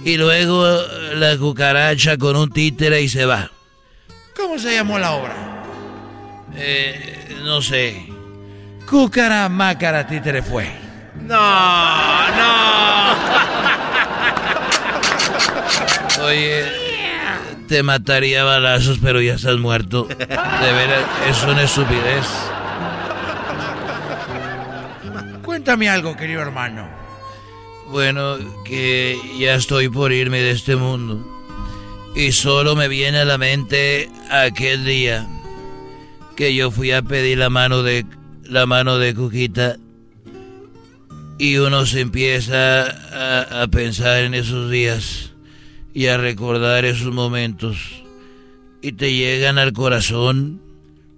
Y luego la cucaracha con un títere y se va. ¿Cómo se llamó la obra? Eh, no sé. Cúcara, mácara, títere fue. No, no. Oye, te mataría a balazos, pero ya estás muerto. De veras, es una estupidez. Cuéntame algo, querido hermano. Bueno, que ya estoy por irme de este mundo. Y solo me viene a la mente aquel día que yo fui a pedir la mano de la mano de Cuquita y uno se empieza a, a pensar en esos días y a recordar esos momentos y te llegan al corazón.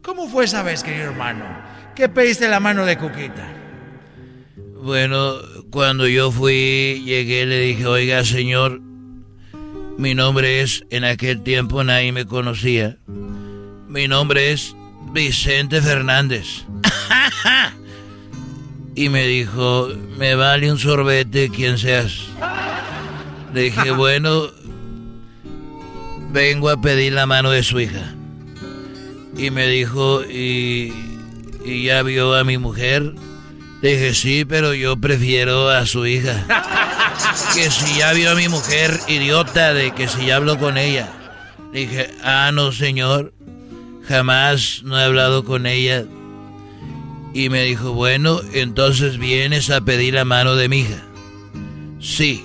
¿Cómo fue esa vez, querido hermano? ¿Qué pediste la mano de Cuquita? Bueno, cuando yo fui, llegué, le dije, oiga, señor, mi nombre es, en aquel tiempo nadie me conocía. Mi nombre es Vicente Fernández. y me dijo, me vale un sorbete quien seas. Le dije, bueno, vengo a pedir la mano de su hija. Y me dijo, ¿y, y ya vio a mi mujer? Le dije, sí, pero yo prefiero a su hija. Que si ya vio a mi mujer, idiota, de que si ya habló con ella. Le dije, ah, no, señor, jamás no he hablado con ella. Y me dijo, bueno, entonces vienes a pedir la mano de mi hija. Sí,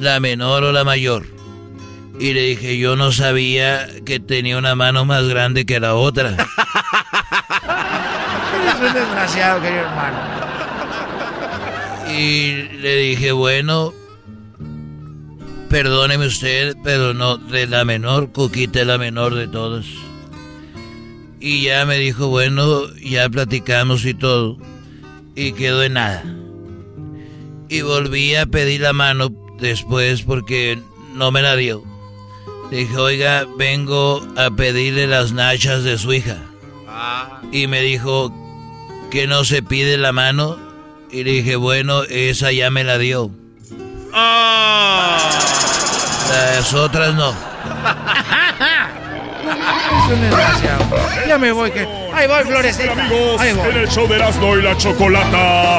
la menor o la mayor. Y le dije, yo no sabía que tenía una mano más grande que la otra. Eres un desgraciado, querido hermano. Y le dije, bueno, perdóneme usted, pero no, de la menor, Cuquita es la menor de todos. Y ya me dijo, bueno, ya platicamos y todo. Y quedó en nada. Y volví a pedir la mano después porque no me la dio. Dije, oiga, vengo a pedirle las nachas de su hija. Y me dijo que no se pide la mano. Y le dije, bueno, esa ya me la dio. Las otras no. Es un desgraciado. Ya me voy, que. Ahí voy, Florecita. Amigos, Ahí voy. en el show de Erasmo y la Chocolata.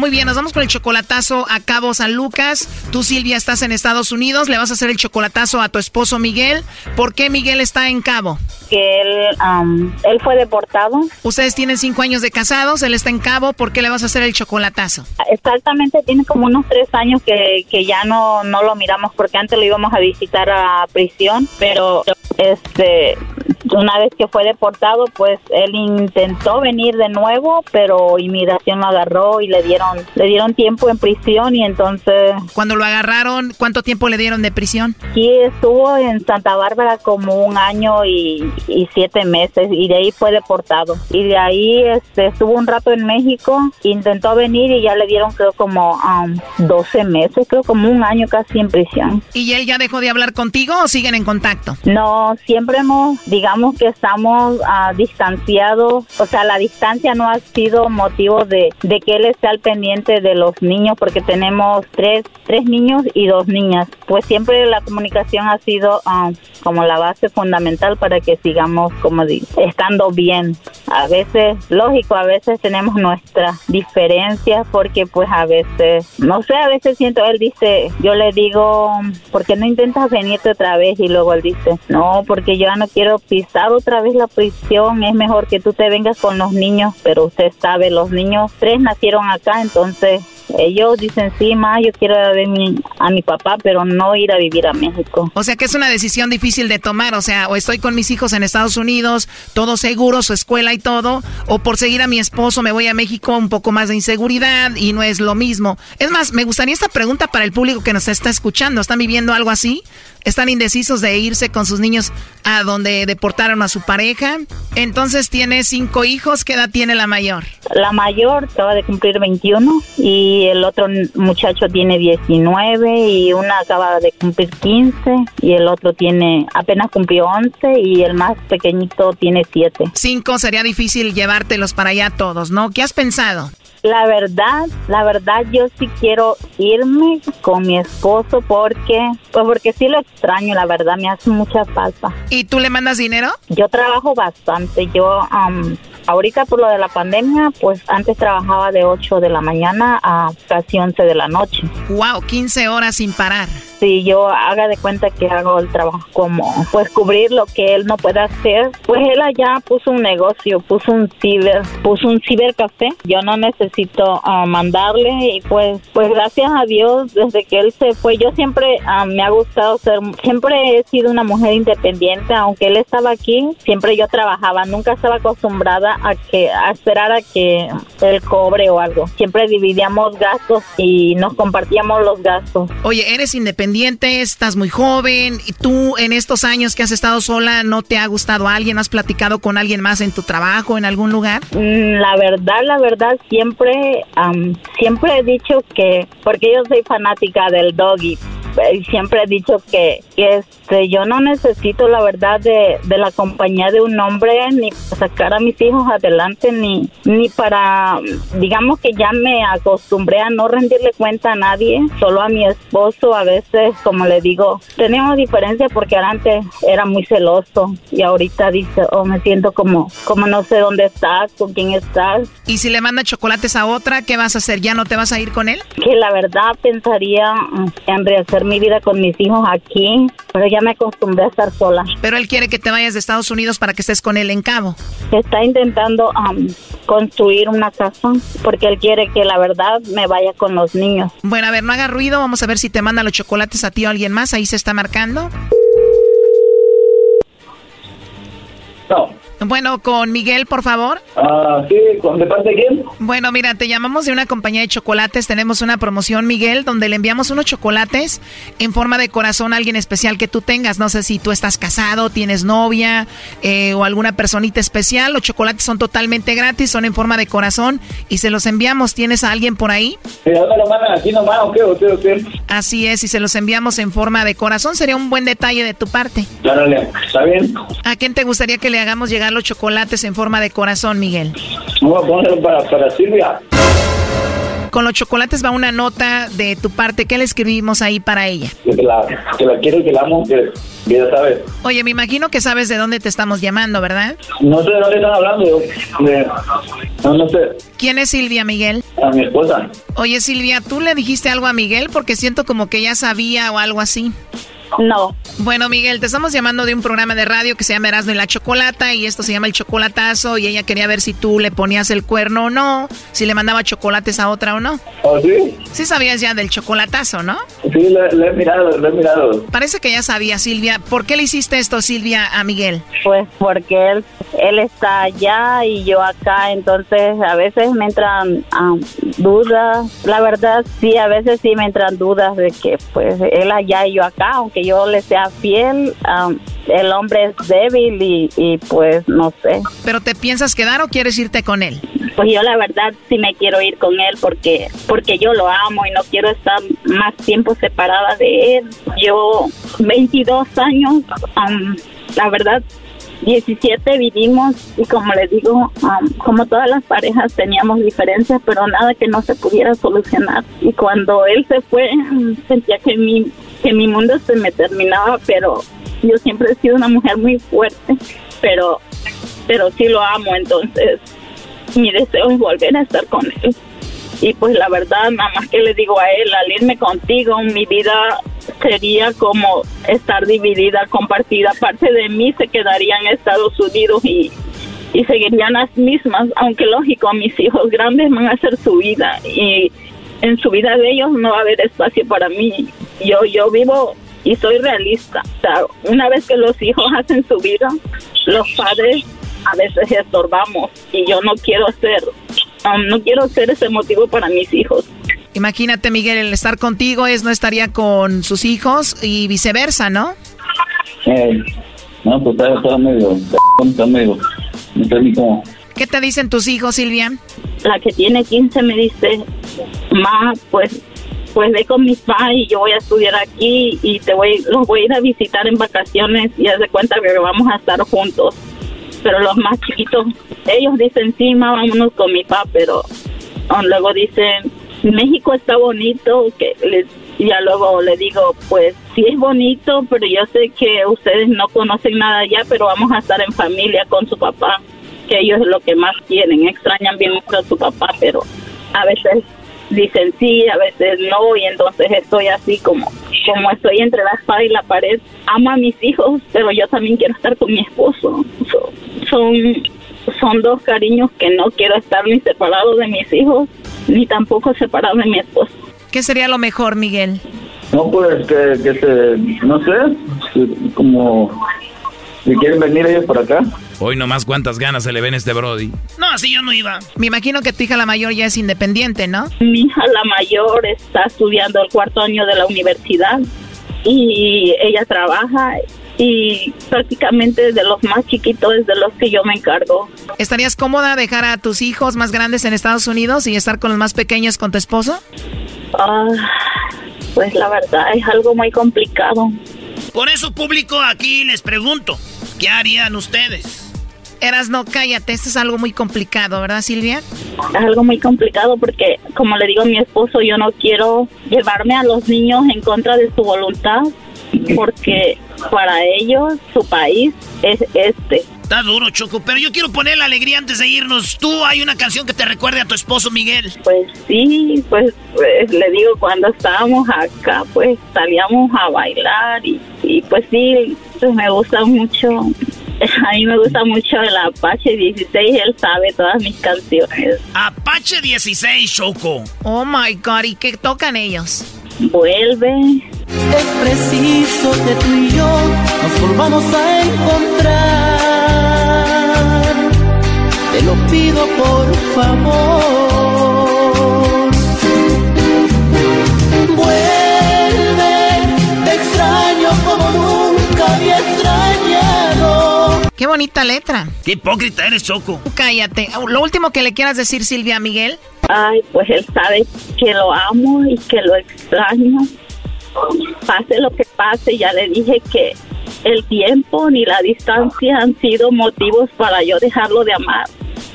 Muy bien, nos vamos con el chocolatazo a Cabo San Lucas. Tú, Silvia, estás en Estados Unidos. Le vas a hacer el chocolatazo a tu esposo Miguel. ¿Por qué Miguel está en Cabo? Que él, am, él fue deportado. Ustedes tienen cinco años de casados, él está en Cabo. ¿Por qué le vas a hacer el chocolatazo? Exactamente, tiene como unos tres años que, que ya no, no lo miramos porque antes lo íbamos a visitar a prisión, pero este una vez que fue deportado, pues él intentó venir de nuevo, pero inmigración lo agarró y le dieron le dieron tiempo en prisión y entonces Cuando lo agarraron, ¿cuánto tiempo le dieron de prisión? Sí, estuvo en Santa Bárbara como un año y, y siete meses y de ahí fue deportado. Y de ahí este, estuvo un rato en México, intentó venir y ya le dieron creo como um, 12 meses, creo como un año casi en prisión. ¿Y él ya dejó de hablar contigo o siguen en contacto? No, siempre hemos, digamos que estamos ah, distanciados, o sea, la distancia no ha sido motivo de, de que él esté al pendiente de los niños porque tenemos tres, tres niños y dos niñas. Pues siempre la comunicación ha sido ah, como la base fundamental para que sigamos como di- estando bien. A veces, lógico, a veces tenemos nuestras diferencias porque pues a veces, no sé, a veces siento, él dice, yo le digo, ¿por qué no intentas venirte otra vez? Y luego él dice, no, porque yo ya no quiero pisar otra vez la prisión, es mejor que tú te vengas con los niños, pero usted sabe, los niños, tres nacieron acá, entonces ellos dicen, sí, ma, yo quiero ver a mi papá, pero no ir a vivir a México. O sea que es una decisión difícil de tomar, o sea, o estoy con mis hijos en Estados Unidos, todo seguro, su escuela y todo, o por seguir a mi esposo me voy a México, un poco más de inseguridad y no es lo mismo. Es más, me gustaría esta pregunta para el público que nos está escuchando. ¿Están viviendo algo así? están indecisos de irse con sus niños a donde deportaron a su pareja. Entonces tiene cinco hijos. ¿Qué edad tiene la mayor? La mayor acaba de cumplir 21 y el otro muchacho tiene 19 y una acaba de cumplir 15 y el otro tiene apenas cumplió 11 y el más pequeñito tiene 7. Cinco sería difícil llevártelos para allá todos, ¿no? ¿Qué has pensado? La verdad, la verdad yo sí quiero irme con mi esposo porque, pues porque sí lo extraño, la verdad me hace mucha falta. ¿Y tú le mandas dinero? Yo trabajo bastante, yo ahorita por lo de la pandemia, pues antes trabajaba de 8 de la mañana a casi 11 de la noche. Wow, 15 horas sin parar si yo haga de cuenta que hago el trabajo como pues cubrir lo que él no puede hacer, pues él allá puso un negocio, puso un ciber, puso un cibercafé. Yo no necesito ah, mandarle y pues pues gracias a Dios desde que él se fue yo siempre ah, me ha gustado ser siempre he sido una mujer independiente, aunque él estaba aquí, siempre yo trabajaba, nunca estaba acostumbrada a que a esperar a que él cobre o algo. Siempre dividíamos gastos y nos compartíamos los gastos. Oye, eres independiente estás muy joven, y tú en estos años que has estado sola, ¿no te ha gustado alguien? ¿Has platicado con alguien más en tu trabajo, en algún lugar? Mm, la verdad, la verdad, siempre, siempre he dicho que, porque yo soy fanática del doggy, siempre he dicho que, este yo no necesito la verdad de, la compañía de un hombre ni para sacar a mis hijos adelante ni ni para digamos que ya me acostumbré a no rendirle cuenta a nadie solo a mi esposo a veces como le digo tenemos diferencia porque antes era muy celoso y ahorita dice oh me siento como como no sé dónde estás con quién estás. Y si le manda chocolates a otra qué vas a hacer ya no te vas a ir con él que la verdad pensaría en rehacer mi vida con mis hijos aquí, pero ya me acostumbré a estar sola. Pero él quiere que te vayas de Estados Unidos para que estés con él en Cabo. Está intentando um, construir una casa porque él quiere que la verdad me vaya con los niños. Bueno, a ver, no haga ruido, vamos a ver si te manda los chocolates a ti o a alguien más, ahí se está marcando. No. Bueno, con Miguel, por favor. Ah, sí, ¿de parte de quién? Bueno, mira, te llamamos de una compañía de chocolates. Tenemos una promoción, Miguel, donde le enviamos unos chocolates en forma de corazón a alguien especial que tú tengas. No sé si tú estás casado, tienes novia eh, o alguna personita especial. Los chocolates son totalmente gratis, son en forma de corazón y se los enviamos. ¿Tienes a alguien por ahí? Sí, lo mandan aquí nomás o qué, o qué, Así es, y se los enviamos en forma de corazón. Sería un buen detalle de tu parte. Claro, está bien. ¿A quién te gustaría que le hagamos llegar los chocolates en forma de corazón, Miguel? Vamos a poner para, para Silvia. Con los chocolates va una nota de tu parte. ¿Qué le escribimos ahí para ella? Que la, que la quiero, que la amo, que, ya sabes. Oye, me imagino que sabes de dónde te estamos llamando, ¿verdad? No sé de dónde están hablando. De, no, no sé. ¿Quién es Silvia, Miguel? A mi esposa. Oye, Silvia, ¿tú le dijiste algo a Miguel? Porque siento como que ya sabía o algo así. No. Bueno, Miguel, te estamos llamando de un programa de radio que se llama Erasmo y la Chocolata y esto se llama El Chocolatazo y ella quería ver si tú le ponías el cuerno o no, si le mandaba chocolates a otra o no. ¿Oh, sí? Sí sabías ya del chocolatazo, ¿no? Sí, lo, he mirado, lo he mirado. Parece que ya sabía, Silvia. ¿Por qué le hiciste esto, Silvia, a Miguel? Pues porque él, él está allá y yo acá, entonces a veces me entran um, dudas. La verdad, sí, a veces sí me entran dudas de que pues él allá y yo acá, aunque yo le sea fiel, el hombre es débil y, pues no sé. ¿Pero te piensas quedar o quieres irte con él? Pues yo la verdad sí me quiero ir con él porque, porque yo lo amo y no quiero estar más tiempo separada de él. Yo 22 años, la verdad 17 vivimos y como les digo, como todas las parejas teníamos diferencias, pero nada que no se pudiera solucionar. Y cuando él se fue, sentía que mi que mi mundo se me terminaba, pero yo siempre he sido una mujer muy fuerte, pero, pero sí lo amo, entonces mi deseo es volver a estar con él. Y pues la verdad, nada más que le digo a él, al irme contigo, mi vida sería como estar dividida, compartida. Parte de mí se quedaría en Estados Unidos y, y seguirían las mismas, aunque lógico, mis hijos grandes van a hacer su vida y en su vida de ellos no va a haber espacio para mí. Yo, yo vivo y soy realista. O sea, una vez que los hijos hacen su vida, los padres a veces estorbamos y yo no quiero ser, um, no quiero ser ese motivo para mis hijos. Imagínate, Miguel, el estar contigo es no estaría con sus hijos y viceversa, ¿no? Eh, no, pues está, medio, está medio, no sé ni cómo. ¿Qué te dicen tus hijos, Silvia? La que tiene 15 me dice, ma, pues pues ve con mis padres y yo voy a estudiar aquí y te voy, los voy a ir a visitar en vacaciones y haz de cuenta que vamos a estar juntos. Pero los más chiquitos, ellos dicen, sí, ma, vámonos con mi papá, pero um, luego dicen, México está bonito, que les, ya luego le digo, pues sí es bonito, pero yo sé que ustedes no conocen nada allá, pero vamos a estar en familia con su papá, que ellos es lo que más quieren, extrañan bien mucho a su papá, pero a veces dicen sí, a veces no, y entonces estoy así como, como estoy entre la espada y la pared. Amo a mis hijos, pero yo también quiero estar con mi esposo. son, son dos cariños que no quiero estar ni separado de mis hijos, ni tampoco separado de mi esposo. ¿Qué sería lo mejor, Miguel? No, pues que, que se, no sé, como si quieren venir ellos por acá. Hoy nomás cuántas ganas se le ven a este Brody. No, así yo no iba. Me imagino que tu hija la mayor ya es independiente, ¿no? Mi hija la mayor está estudiando el cuarto año de la universidad y ella trabaja y prácticamente de los más chiquitos es de los que yo me encargo. ¿Estarías cómoda dejar a tus hijos más grandes en Estados Unidos y estar con los más pequeños con tu esposo? Ah, pues la verdad es algo muy complicado. Por eso público aquí les pregunto, ¿qué harían ustedes? Eras, no, cállate, esto es algo muy complicado, ¿verdad, Silvia? Es algo muy complicado porque, como le digo a mi esposo, yo no quiero llevarme a los niños en contra de su voluntad, porque para ellos su país es este. Está duro, Choco, pero yo quiero poner la alegría antes de irnos. ¿Tú hay una canción que te recuerde a tu esposo Miguel? Pues sí, pues, pues le digo, cuando estábamos acá, pues salíamos a bailar y, y pues sí, pues me gusta mucho A mí me gusta mucho el Apache 16, él sabe todas mis canciones. Apache 16, Choco. Oh my god, ¿y qué tocan ellos? Vuelve. Es preciso que tú y yo nos volvamos a encontrar. Te lo pido por favor. Qué bonita letra. Qué hipócrita eres, Choco. Cállate. Lo último que le quieras decir, Silvia Miguel. Ay, pues él sabe que lo amo y que lo extraño. Pase lo que pase, ya le dije que el tiempo ni la distancia han sido motivos para yo dejarlo de amar.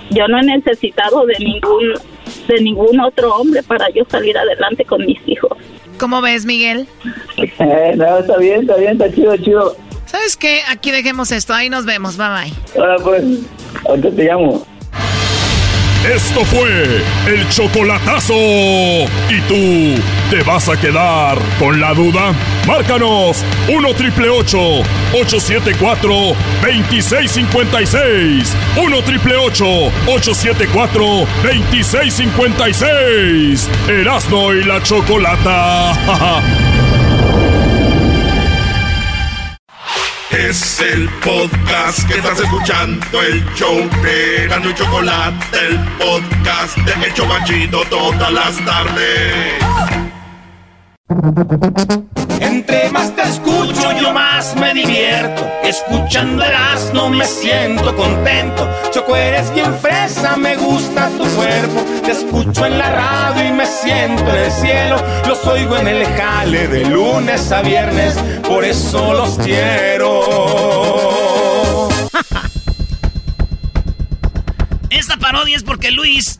Yo no he necesitado de ningún de ningún otro hombre para yo salir adelante con mis hijos. ¿Cómo ves, Miguel? Eh, no, está bien, está bien, está chido, chido. ¿Sabes qué? Aquí dejemos esto. Ahí nos vemos. Bye bye. Ahora pues, ahorita te llamo. Esto fue el chocolatazo. ¿Y tú te vas a quedar con la duda? Márcanos 1 triple 874 2656. 1 triple 874 2656. Erasno y la chocolata. Es el podcast que estás escuchando, el show de Gano y Chocolate, el podcast de Hecho Machito todas las tardes. Entre más te escucho, yo más me divierto. Escuchando no me siento contento. Choco, eres bien fresa, me gusta tu cuerpo. Te escucho en la radio y me siento en el cielo. Los oigo en el jale de lunes a viernes, por eso los quiero. Esta parodia es porque Luis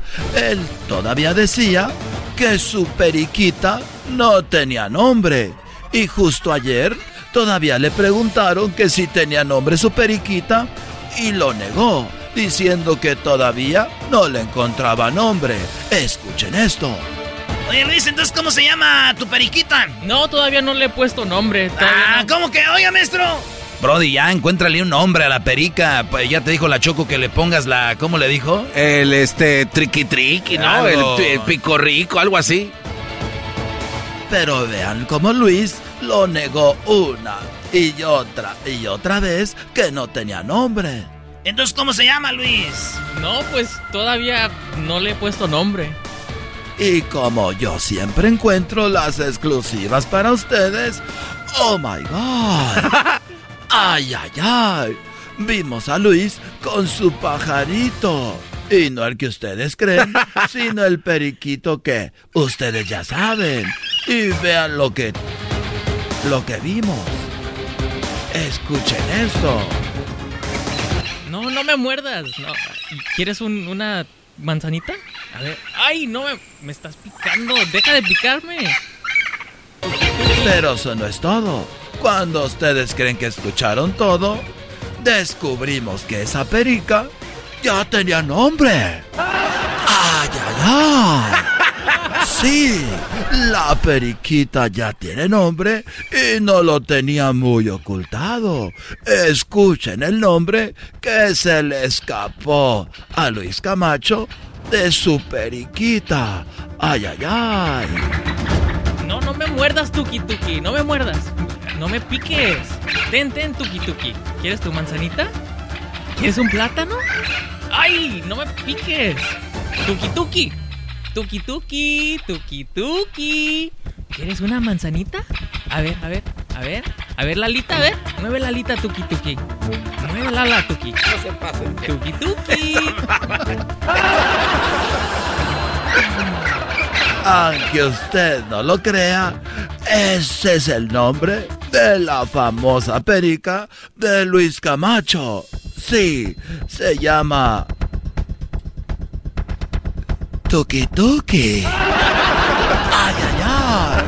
él todavía decía que su periquita no tenía nombre. Y justo ayer todavía le preguntaron que si tenía nombre su periquita y lo negó, diciendo que todavía no le encontraba nombre. Escuchen esto. Oye Luis, entonces ¿cómo se llama tu periquita? No, todavía no le he puesto nombre. Ah, ¿cómo que? Oye, maestro. Brody, ya encuéntrale un nombre a la perica. Pues ya te dijo la Choco que le pongas la. ¿Cómo le dijo? El este triqui triqui, ¿no? El, el, pico rico, algo así. Pero vean cómo Luis lo negó una y otra y otra vez que no tenía nombre. Entonces, ¿cómo se llama Luis? No, pues todavía no le he puesto nombre. Y como yo siempre encuentro las exclusivas para ustedes, oh my god. Ay, ay, ay. Vimos a Luis con su pajarito. Y no el que ustedes creen, sino el periquito que ustedes ya saben. Y vean lo que lo que vimos. Escuchen esto. No, no me muerdas. No. ¿Quieres un, una manzanita? A ver. ¡Ay, no me, me estás picando! ¡Deja de picarme! Pero eso no es todo. Cuando ustedes creen que escucharon todo, descubrimos que esa perica ya tenía nombre. ¡Ay, ay, ay! Sí, la periquita ya tiene nombre y no lo tenía muy ocultado. Escuchen el nombre que se le escapó a Luis Camacho de su periquita. ¡Ay, ay, ay! No, no me muerdas, Tuki Tuki, no me muerdas. No me piques. Ten, ten, Tuki Tuki. ¿Quieres tu manzanita? ¿Quieres un plátano? ¡Ay! ¡No me piques! Tuki Tuki. Tuki Tuki, Tuki Tuki. ¿Quieres una manzanita? A ver, a ver, a ver. A ver, Lalita, a ver. Mueve la alita, Tuki Tuki. Mueve la la, Tuki. No se pase. Tuki Tuki. Aunque usted no lo crea, ese es el nombre de la famosa perica de Luis Camacho. Sí, se llama Tuki Tuki. Ay, ay, ay.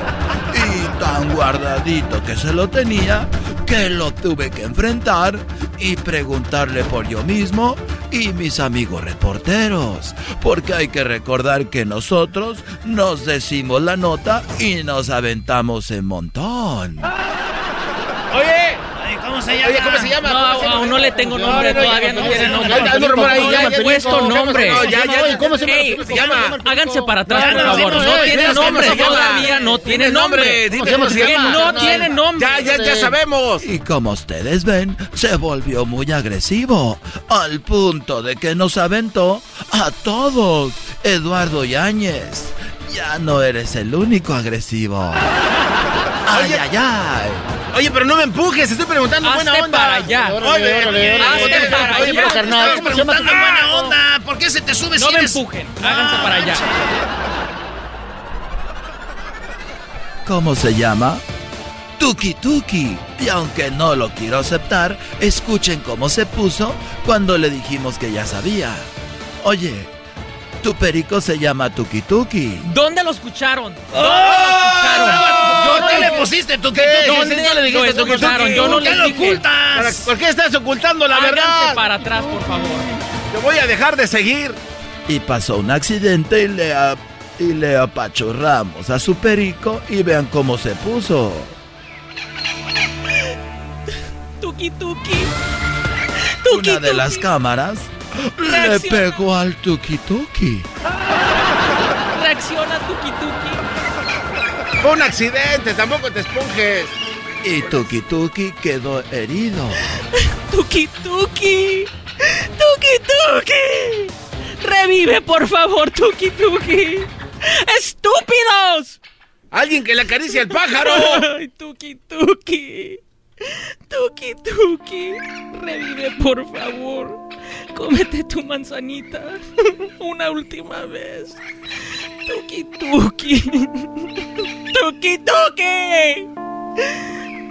Y tan guardadito que se lo tenía que lo tuve que enfrentar y preguntarle por yo mismo y mis amigos reporteros. Porque hay que recordar que nosotros nos decimos la nota y nos aventamos en montón. Oye, ¿Cómo se llama? Oye, ¿cómo se llama? No, ¿Cómo se llama? aún no le tengo nombre, todavía no tiene nombre. Hay un rumor ahí, No ya, puesto nombre. no, ya, ya, ¿Cómo se llama? Háganse para atrás, por favor. No tiene nombre, todavía no tiene nombre. Dime ¿Cómo cómo se se Que llama. no tiene nombre. Ya, ya, ya sabemos. Y como ustedes ven, se volvió muy agresivo, al punto de que nos aventó a todos. Eduardo Yáñez, ya no eres el único agresivo. Ay, Oye. ay, ay. Oye, pero no me empujes, estoy preguntando Hazte buena onda. para allá. Oye, Hazte para Oye, pero allá. carnal, Estamos ¿cómo se llama tu preguntando en buena onda. ¿Por qué se te sube No si me eres- empujen. Háganse para allá. ¿Cómo se llama? Tuki Tuki. Y aunque no lo quiero aceptar, escuchen cómo se puso cuando le dijimos que ya sabía. Oye, tu perico se llama Tuki Tuki. ¿Dónde lo escucharon? ¿Dónde ¡Oh! lo escucharon? Yo no ¿Qué le pusiste tú? ¿Dónde no le dijiste lo Tuki Tuki? Yo no ¿Por qué le lo dije. ocultas? ¿Por qué estás ocultando la Háganse verdad? para atrás, por favor. Te voy a dejar de seguir. Y pasó un accidente y le, y le apachurramos a su perico y vean cómo se puso. Tuki Tuki. Una de las cámaras le pegó al Tuki Tuki. Reacciona, Tuki Tuki. Fue un accidente, tampoco te esponjes. Y Tuki Tuki quedó herido. Tuki Tuki. Tuki Tuki. Revive, por favor, Tuki Tuki. ¡Estúpidos! ¡Alguien que le acaricie al pájaro! Ay, Tuki Tuki. Tuki Tuki. Revive, por favor. Cómete tu manzanita. Una última vez. Tuki Tuki. Tuki Tuki.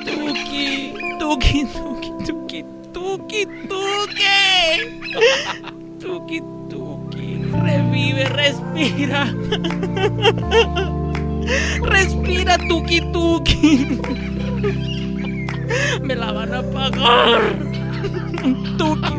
Tuki. Tuki Tuki Tuki. Tuki Tuki. Tuki Tuki. Revive, respira. Respira, Tuki Tuki. Me la van a pagar. Tuki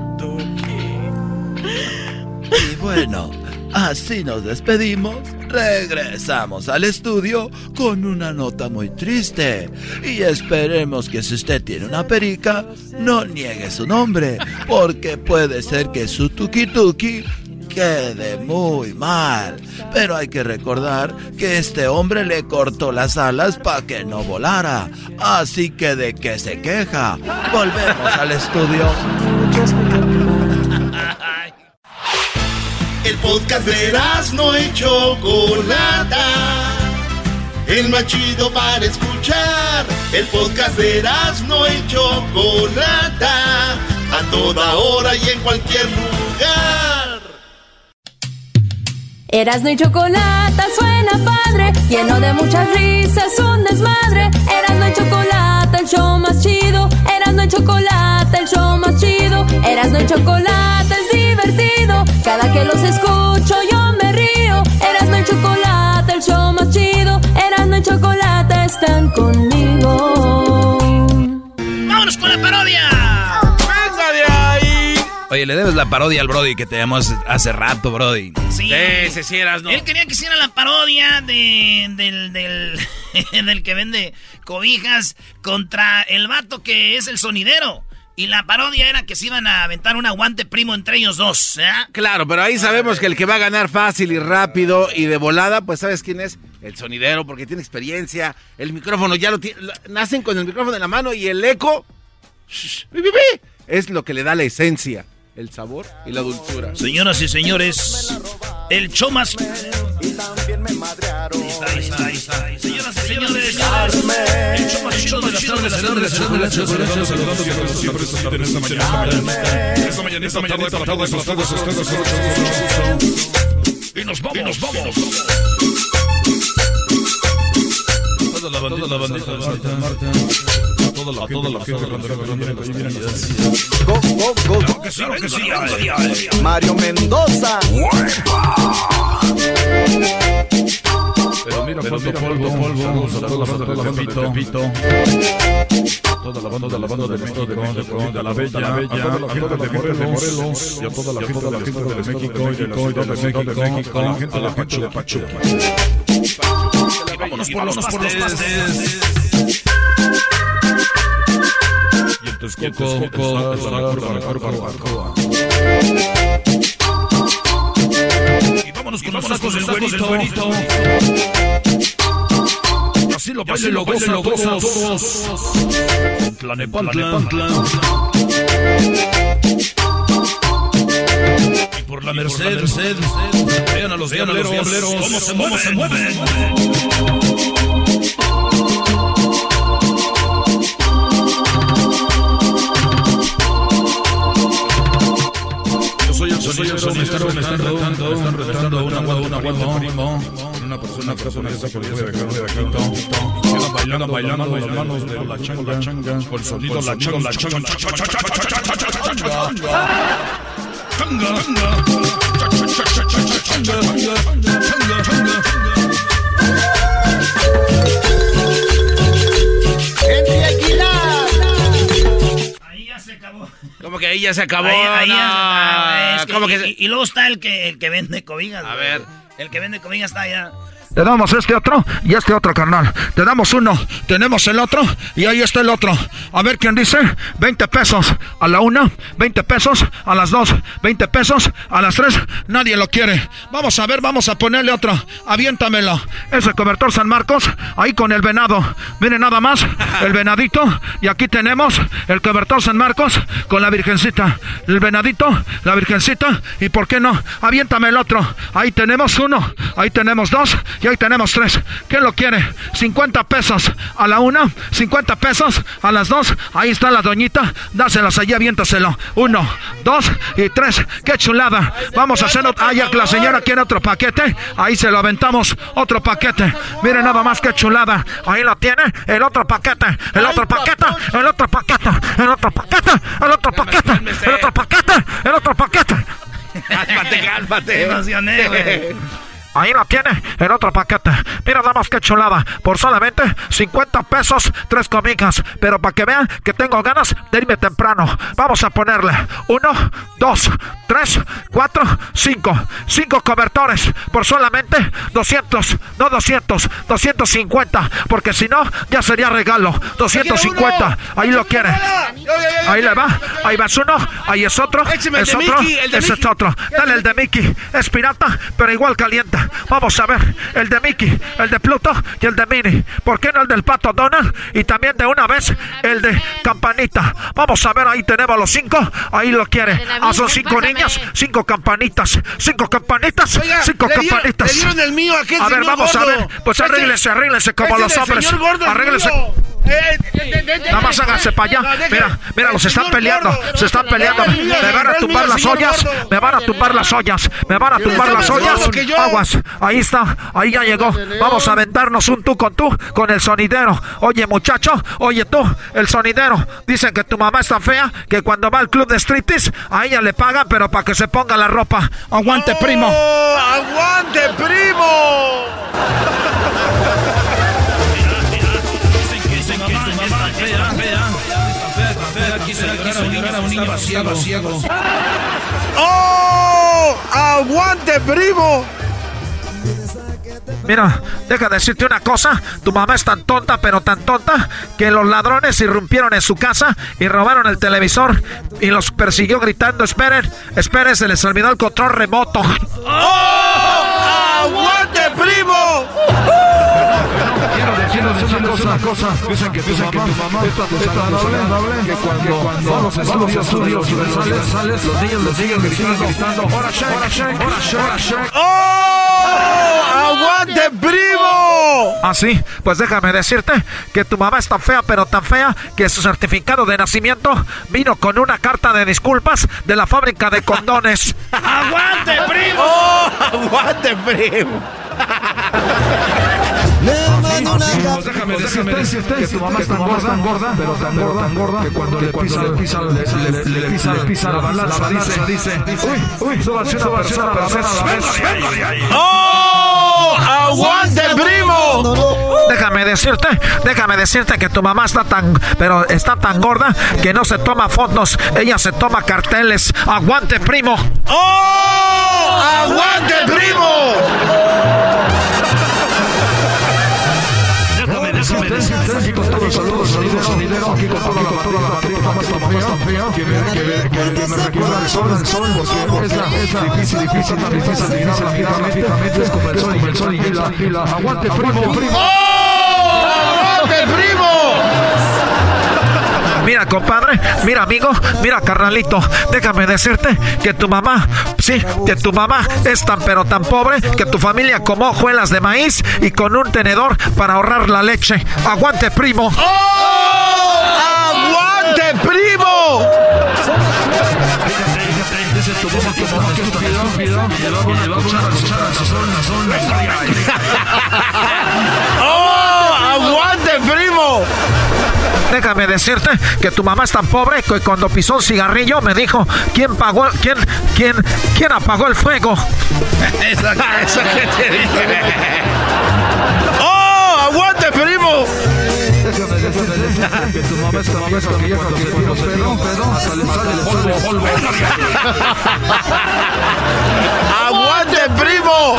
Y bueno, así nos despedimos. Regresamos al estudio con una nota muy triste. Y esperemos que si usted tiene una perica, no niegue su nombre. Porque puede ser que su tuki tuki quede muy mal. Pero hay que recordar que este hombre le cortó las alas para que no volara. Así que de qué se queja. Volvemos al estudio. El podcast de no y Chocolata. El más chido para escuchar. El podcast de no y Chocolata. A toda hora y en cualquier lugar. Erasno y Chocolata suena padre, lleno de muchas risas, un desmadre. Erasno y Chocolata, el show más chido. Erasno y Chocolata, el show más chido. Erasno y Chocolata divertido. Cada que los escucho yo me río. Erasno y Chocolata, el show más chido. Erasno y Chocolata están conmigo. ¡Vámonos con la parodia! ¡Venga de ahí! Oye, le debes la parodia al Brody que te llamó hace, hace rato, Brody. Sí, sí, sí, eras, no. Él quería que hiciera la parodia de, del, del, del que vende cobijas contra el vato que es el sonidero. Y la parodia era que se iban a aventar un aguante primo entre ellos dos, ¿eh? Claro, pero ahí sabemos que el que va a ganar fácil y rápido y de volada, pues ¿sabes quién es? El sonidero, porque tiene experiencia. El micrófono ya lo tiene. Nacen con el micrófono en la mano y el eco. es lo que le da la esencia, el sabor y la dulzura. Señoras y señores, el show más. Ahí está, ahí está. Señoras y señores, chido de las. Y nos vamos, nos vamos. Toda la bandita, la bandita, la toda la sí. Mario Mendoza. Pero mira cuánto polvo, polvo, a toda la banda de. Toda la banda, la banda del estado de México, de la Bella, a toda la gente de Morelos, y a toda la gente de México, de México, y de la Ciudad de México, a la gente de Pachuca. Vámonos por los pastes. Y en Texcoco, está la mejor, mejor barbacoa. Vámonos con los tacos del güerito. Así lo pasen, lo gozan todos. Tlanepantla. Y por la Merced, vean a los diableros, cómo se mueven, soy el sonidero, me están retando, me están retando una guada, una primo. Una persona, esa por. Quedan bailando, bailando las manos de la changa, changa, por el sonido, la changa, la changa, changa, Henry acabó. Como que ahí ya se acabó. Ahí- ahí ya- no. ah, es que- ¿Cómo que y, se- y- y luego está el que, el que vende cobijas. A güey. ver. El que vende cobijas está allá. Te damos este otro y este otro, carnal. Te damos uno, tenemos el otro y ahí está el otro. A ver quién dice, 20 pesos a la una, 20 pesos a las dos, 20 pesos a las tres, nadie lo quiere. Vamos a ver, vamos a ponerle otro, aviéntamelo. Ese cobertor San Marcos, ahí con el venado. Miren nada más, el venadito y aquí tenemos el cobertor San Marcos con la virgencita. El venadito, la virgencita y por qué no, aviéntame el otro. Ahí tenemos uno, ahí tenemos dos y ahí tenemos tres. ¿Quién lo quiere? 50 pesos a la una, 50 pesos a las dos. Ahí está la doñita, dáselas allí, aviéntaselo. Uno, dos y tres. ¡Qué chulada! Vamos a hacer otro. Ah, ya que la señora quiere otro paquete. Ahí se lo aventamos, otro paquete. Miren nada más que chulada. Ahí lo tiene, el otro paquete, el otro paquete, el otro paquete, el otro paquete, el otro paquete, el otro paquete, el otro paquete. Cálmate, cálmate. emocioné, güey. Ahí lo tiene, el otro paquete. Mira, damas, qué chulada. Por solamente 50 pesos, tres comidas. Pero para que vean que tengo ganas de irme temprano. Vamos a ponerle uno, dos, tres, cuatro, cinco. Cinco cobertores por solamente 200. No 200, 250. Porque si no, ya sería regalo. 250. Ahí lo quiere. Ahí le va. Ahí va uno. Ahí es otro. Es otro. Ese es otro. Dale el de Mickey. Es pirata, pero igual caliente. Vamos a ver, el de Mickey, el de Pluto y el de Minnie. ¿Por qué no el del pato Donald? Y también de una vez el de Campanita. Vamos a ver, ahí tenemos los cinco. Ahí lo quiere. Ah, son cinco niñas, cinco campanitas. Cinco campanitas, cinco campanitas. a ver, vamos a ver. Pues arréglese, arréglese como los hombres. Arréglese. Nada más háganse para allá. Mira, mira, los están peleando. Se están peleando. Me van a tumbar las ollas. Me van a tumbar las ollas. Me van a tumbar las ollas. Aguas. Ahí está. Ahí ya llegó. Vamos a aventarnos un tú con tú con el sonidero. Oye, muchacho. Oye, tú, el sonidero. Dicen que tu mamá está fea. Que cuando va al club de striptease, a ella le pagan, pero para que se ponga la ropa. Aguante, primo. ¡Aguante, primo! ¡Oh! ¡Aguante, primo! Mira, deja de decirte una cosa. Tu mamá es tan tonta, pero tan tonta, que los ladrones irrumpieron en su casa y robaron el televisor y los persiguió gritando, esperen, esperen, se les olvidó el control remoto. ¡Oh! ¡Aguante, primo! Quiero decir una cosa, dicen que tu mamá es tan desagradable que cuando va a los estudios, estudios universales, los niños los siguen gritando, ¡Hora check, hora check, hora check! ¡Oh! ¡Aguante, primo! Ah, sí, pues déjame decirte que tu mamá es tan fea, pero tan fea, que su certificado de nacimiento vino con una carta de disculpas de la fábrica de condones. ¡Aguante, primo! ¡Oh! ¡Aguante, primo! Pues déjame decirte que tu mamá es tan gorda, pero tan gorda, tan gorda, que cuando le pisa, le pisa, le, le, pisa, le pisa la balanza, dice, dice, uy, uy, súbase una persona a la vez. ¡Oh! ¡Aguante, primo! Déjame decirte, déjame decirte que tu mamá está tan, pero está tan gorda que no se toma fotos, ella se toma carteles. ¡Aguante, primo! ¡Oh! ¡Aguante, primo! Aquí con todos los saludos, saludos, sonidero, aquí con toda la tripa más fea, que me, recuerda sol, sol, porque es difícil, difícil, tan difícil de es como el sol, el sol y la, aguante, primo, primo. ¡Oh! ¡Aguante, primo! Mira, compadre, mira, amigo, mira, carnalito, déjame decirte que tu mamá, sí, que tu mamá es tan pero tan pobre que tu familia comió hojuelas de maíz y con un tenedor para ahorrar la leche. ¡Aguante, primo! ¡Oh! ¡Aguante, primo! ¡Oh! Déjame decirte que tu mamá es tan pobre que cuando pisó un cigarrillo me dijo quién pagó, quién, quién, quién apagó el fuego. Eso, que te dije. Que tu mamá está vieja que cuando se tira pedo, sale polvo, polvo. ¡Aguante, primo!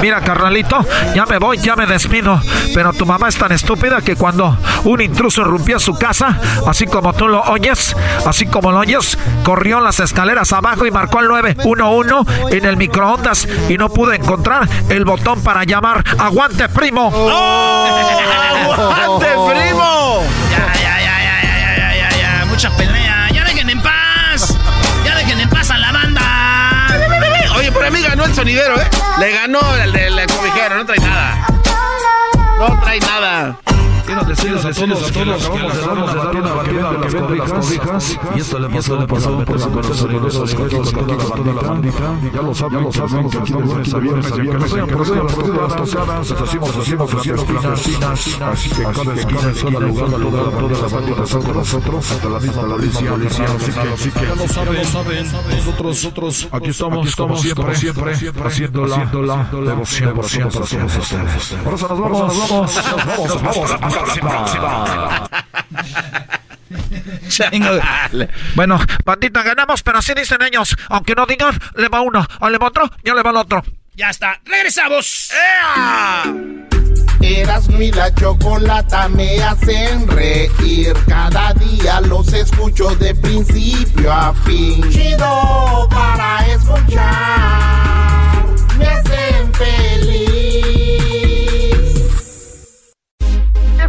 Mira, carnalito, ya me voy, ya me despido. Pero tu mamá es tan estúpida que cuando un intruso irrumpió su casa, así como tú lo oyes, así como lo oyes, corrió las escaleras abajo y marcó el 911 en el microondas y no pudo encontrar el botón para llamar. ¡Aguante, primo! ¡Aguante, primo! Sonidero, ¿eh? Le ganó el del cobijero, no trae nada. No trae nada. Quiero decirles a todos, a todos, acabamos de dar una batida, que vende las. Y esto le pasó, le pasó por corazón de los a toda la bandita. Ya lo saben, ya lo saben, que aquí de lunes a viernes, que nos las tocadas, hacemos, hacemos, clandestinas. Así que cada cada lugar, todas las banditas son con nosotros, hasta la misma policía. Así que, ya lo saben, nosotros, nosotros, aquí estamos, como siempre, siempre, haciendo la devoción por siempre, somos ustedes. Por eso nos vamos, nos vamos, nos vamos, nos vamos. Bueno, bandita, ganamos, pero así dicen ellos. Aunque no digan, le va uno, o le va otro, ya le va el otro. Ya está. Regresamos. Erasmo y la chocolata me hacen reír. Cada día los escucho de principio a fin. Chido para escuchar. Me hacen feliz.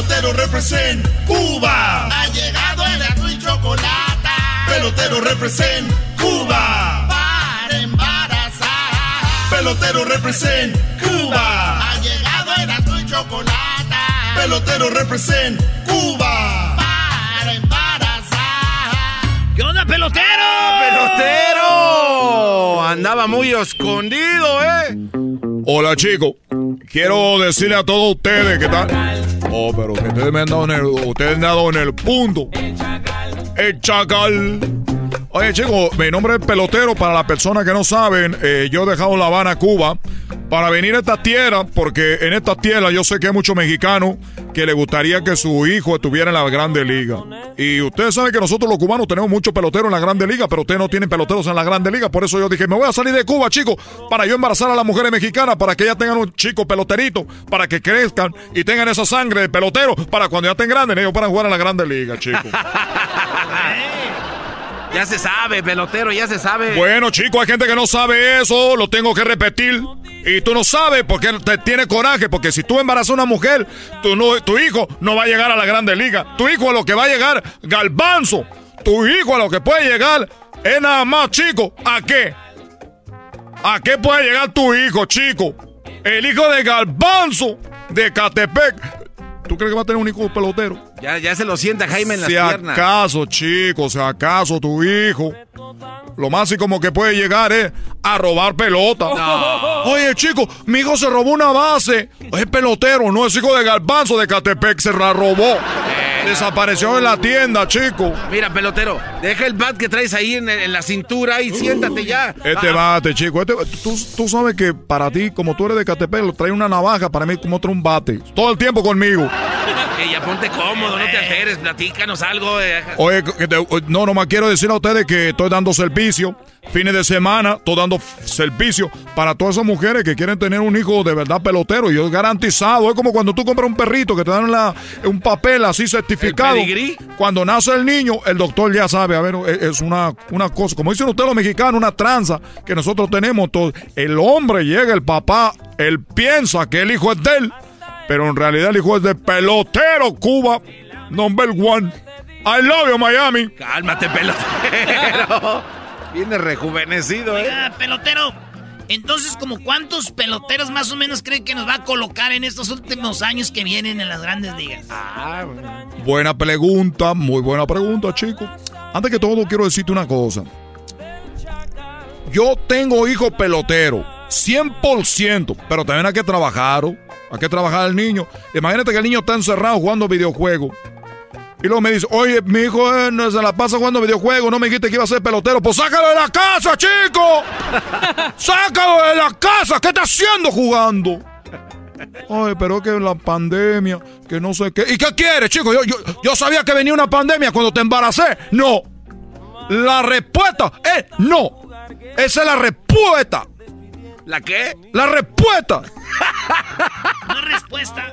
Pelotero represent Cuba. Ha llegado el azul y chocolate. Pelotero represent Cuba. Para embarazar. Pelotero represent Cuba. Ha llegado el azul y chocolate. Pelotero represent Cuba. Para embarazar. ¿Qué onda, pelotero? ¡Pelotero! Andaba muy escondido, ¿eh? Hola chicos, quiero decirle a todos ustedes que tal. Oh, pero que ustedes me han dado en el, ustedes me han dado en el punto. El chacal. Oye chicos, mi nombre es Pelotero. Para las personas que no saben, eh, yo he dejado La Habana, Cuba, para venir a esta tierra, porque en esta tierra yo sé que hay muchos mexicanos que le gustaría que su hijo estuviera en la Grande Liga. Y ustedes saben que nosotros los cubanos tenemos muchos peloteros en la Grande Liga, pero ustedes no tienen peloteros en la Grande Liga. Por eso yo dije, me voy a salir de Cuba, chicos, para yo embarazar a las mujeres mexicanas, para que ellas tengan un chico peloterito, para que crezcan y tengan esa sangre de pelotero, para cuando ya estén grandes, ellos puedan jugar en la Grande Liga, chicos. Ya se sabe, pelotero, ya se sabe. Bueno, chicos, hay gente que no sabe eso, lo tengo que repetir. Y tú no sabes porque te tiene coraje, porque si tú embarazas a una mujer, tu, no, tu hijo no va a llegar a la Grande Liga. Tu hijo a lo que va a llegar, galbanzo. Tu hijo a lo que puede llegar es nada más, chico. ¿A qué? ¿A qué puede llegar tu hijo, chico? El hijo de Galbanzo de Catepec. ¿Tú crees que va a tener un hijo pelotero? Ya, ya se lo sienta Jaime en las Si piernas. acaso, chicos, si acaso tu hijo, lo más y como que puede llegar es a robar pelota. Oye, chicos, mi hijo se robó una base. Es pelotero, no es hijo de Galbanzo de Catepec, se la robó. Desapareció en la tienda, chico. Mira, pelotero, deja el bat que traes ahí en, en la cintura y siéntate ya. Este Va. bate, chico, este, tú, tú sabes que para ti, como tú eres de Catepec, lo trae una navaja, para mí como otro un bate. Todo el tiempo conmigo. Ya ponte cómodo, no te alteres, platícanos algo. eh. Oye, que te- no, nomás quiero decir a ustedes que estoy dando servicio. Fines de semana, estoy dando servicio para todas esas mujeres que quieren tener un hijo de verdad pelotero. Y yo garantizado. Es como cuando tú compras un perrito que te dan la- un papel así certificado. Cuando nace el niño, el doctor ya sabe. A ver, es es una, una cosa. Como dicen ustedes los mexicanos, una tranza que nosotros tenemos. Entonces, el hombre llega, el papá, él piensa que el hijo es de él. Pero en realidad el hijo es de pelotero Cuba, number one. I love you, Miami. Cálmate, pelotero. Viene rejuvenecido, ¿eh? Pelotero. Entonces, ¿como cuántos peloteros más o menos creen que nos va a colocar en estos últimos años que vienen en las grandes ligas? Ah, Buena pregunta, muy buena pregunta, chico. Antes que todo, quiero decirte una cosa. Yo tengo hijo pelotero, 100%, pero también hay que trabajar, ¿o? hay que trabajar al niño. Imagínate que el niño está encerrado jugando videojuegos. Y luego me dice, oye, mi hijo eh, no se la pasa jugando videojuegos, no me dijiste que iba a ser pelotero. Pues sácalo de la casa, chico. sácalo de la casa. ¿Qué está haciendo jugando? Ay, pero que la pandemia, que no sé qué. ¿Y qué quieres, chico? Yo, yo, yo sabía que venía una pandemia cuando te embaracé. No. La respuesta es no. Esa es la respuesta. ¿La qué? La respuesta. No respuesta.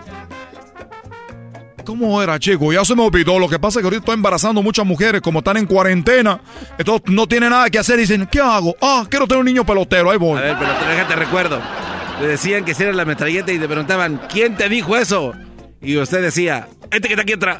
¿Cómo era, chico? Ya se me olvidó. Lo que pasa es que ahorita estoy embarazando muchas mujeres, como están en cuarentena. Entonces no tienen nada que hacer. Dicen, ¿qué hago? Ah, quiero tener un niño pelotero. Ahí voy. A ver, pero déjate recuerdo. Le decían que si era la metralleta y te preguntaban, ¿quién te dijo eso? Y usted decía, este que está aquí atrás.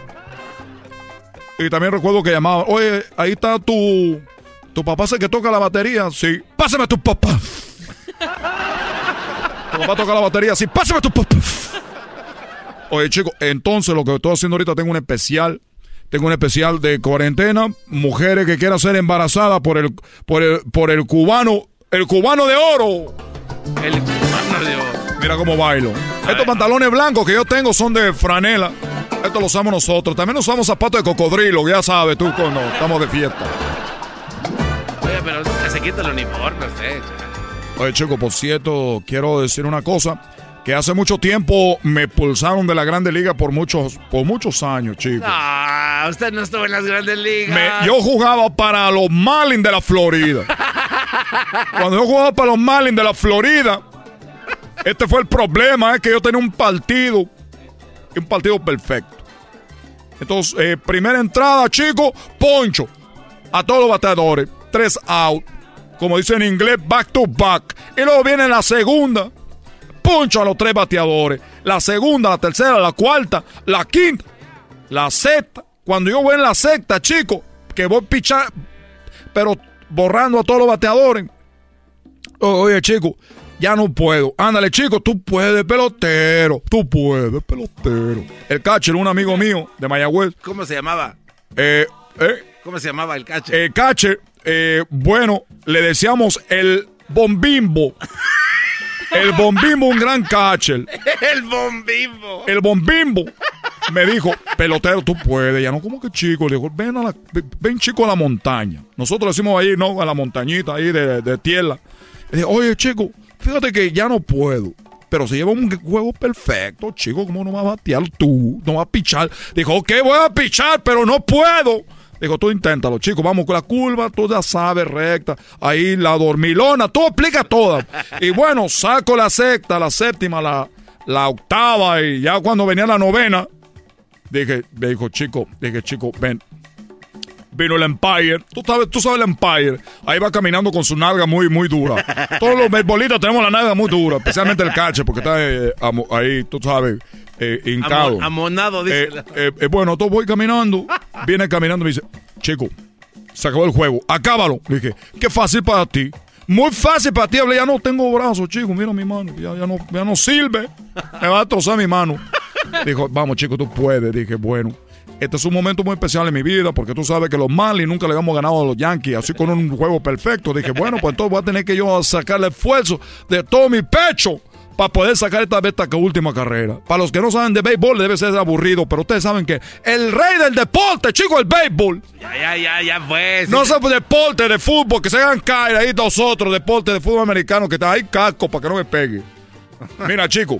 Y también recuerdo que llamaba, oye, ahí está tu, tu papá, sé que toca la batería. Sí, pásame a tu papá. Tu papá toca la batería, sí, pásame a tu papá. Oye, chicos, entonces lo que estoy haciendo ahorita, tengo un especial. Tengo un especial de cuarentena. Mujeres que quieran ser embarazadas por el, por el, por el cubano, el cubano de oro. El cubano de oro. Mira cómo bailo. Estos pantalones blancos que yo tengo son de franela. Esto lo usamos nosotros. También usamos zapatos de cocodrilo, ya sabes tú cuando estamos de fiesta. Oye, pero se quita el uniforme, usted. Oye, chico, por cierto, quiero decir una cosa. Que hace mucho tiempo me pulsaron de la Grande Liga por muchos, por muchos años, chico. Ah, usted no estuvo en las grandes ligas. Me- yo jugaba para los Marlins de la Florida. Cuando yo jugaba para los Marlins de la Florida, este fue el problema, es que yo tenía un partido, un partido perfecto. Entonces, eh, primera entrada, chico, poncho. A todos los bateadores, tres out. Como dice en inglés, back to back. Y luego viene la segunda, poncho a los tres bateadores. La segunda, la tercera, la cuarta, la quinta, la sexta. Cuando yo voy en la sexta, chico, que voy a pichar, pero borrando a todos los bateadores. Oye, chico, ya no puedo. Ándale, chico, tú puedes, pelotero. Tú puedes, pelotero. El catcher, un amigo mío de Mayagüez. ¿Cómo se llamaba? Eh, eh, ¿Cómo se llamaba el cacho? el catcher, eh, bueno, le decíamos el bombimbo. El bombimbo, un gran catcher. el bombimbo. El bombimbo me dijo, pelotero, tú puedes. Ya no, como que chico. Le dijo, ven, a la, ven chico a la montaña. Nosotros decimos ahí, ¿no? A la montañita ahí de, de tierra. Le dije, oye, chico, fíjate que ya no puedo. Pero se lleva un juego perfecto, chico. ¿Cómo no vas a batear tú? No vas a pichar. Dijo, ok, voy a pichar, pero no puedo. Dijo, tú inténtalo, chico. Vamos con la curva, tú ya sabes, recta. Ahí la dormilona, tú explica toda. Y bueno, saco la sexta, la séptima, la, la octava. Y ya cuando venía la novena, dije, dijo, chico, dije, chico, ven. Vino el Empire. Tú sabes, tú sabes el Empire. Ahí va caminando con su nalga muy, muy dura. Todos los beisbolistas tenemos la nalga muy dura, especialmente el cache, porque está eh, amo- ahí, tú sabes, eh, hincado. Amo- amonado, dice. Eh, eh, eh, bueno, entonces voy caminando. Viene caminando y me dice, chico, se acabó el juego, acábalo. Le dije, qué fácil para ti. Muy fácil para ti. Hablé, ya no tengo brazos, chico. Mira mi mano. Ya, ya no, ya no sirve. Me va a trozar mi mano. Dijo, vamos, chico, tú puedes. Dije, bueno. Este es un momento muy especial en mi vida porque tú sabes que los Marlins nunca le habíamos ganado a los Yankees, así con un juego perfecto. Dije, bueno, pues entonces voy a tener que yo sacarle esfuerzo de todo mi pecho para poder sacar esta, esta última carrera. Para los que no saben de béisbol, debe ser aburrido, pero ustedes saben que el rey del deporte, chico, el béisbol. Ya, ya, ya, ya fue. No sé deporte de fútbol, que se hagan caer ahí nosotros, deporte de fútbol americano, que está ahí casco para que no me pegue. Mira, chico.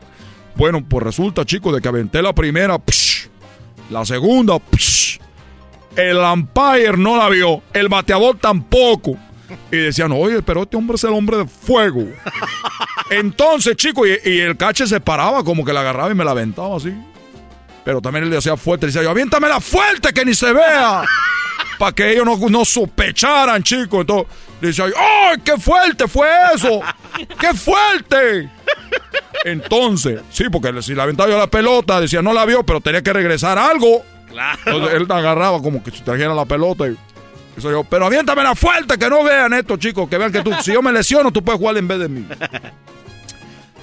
Bueno, pues resulta, chicos, de que aventé la primera, psh, la segunda, psh, el umpire no la vio, el bateador tampoco. Y decían, oye, pero este hombre es el hombre de fuego. Entonces, chicos, y, y el cache se paraba como que la agarraba y me la aventaba así. Pero también él le hacía fuerte, le decía yo, aviéntamela fuerte que ni se vea. Para que ellos no, no sospecharan, chicos. Entonces, le decía ¡ay, qué fuerte fue eso! ¡Qué fuerte! Entonces, sí, porque si le aventaba yo la pelota, decía, no la vio, pero tenía que regresar algo. Entonces él agarraba como que si trajera la pelota y eso yo, pero aviéntamela fuerte, que no vean esto, chicos, que vean que tú, si yo me lesiono, tú puedes jugar en vez de mí.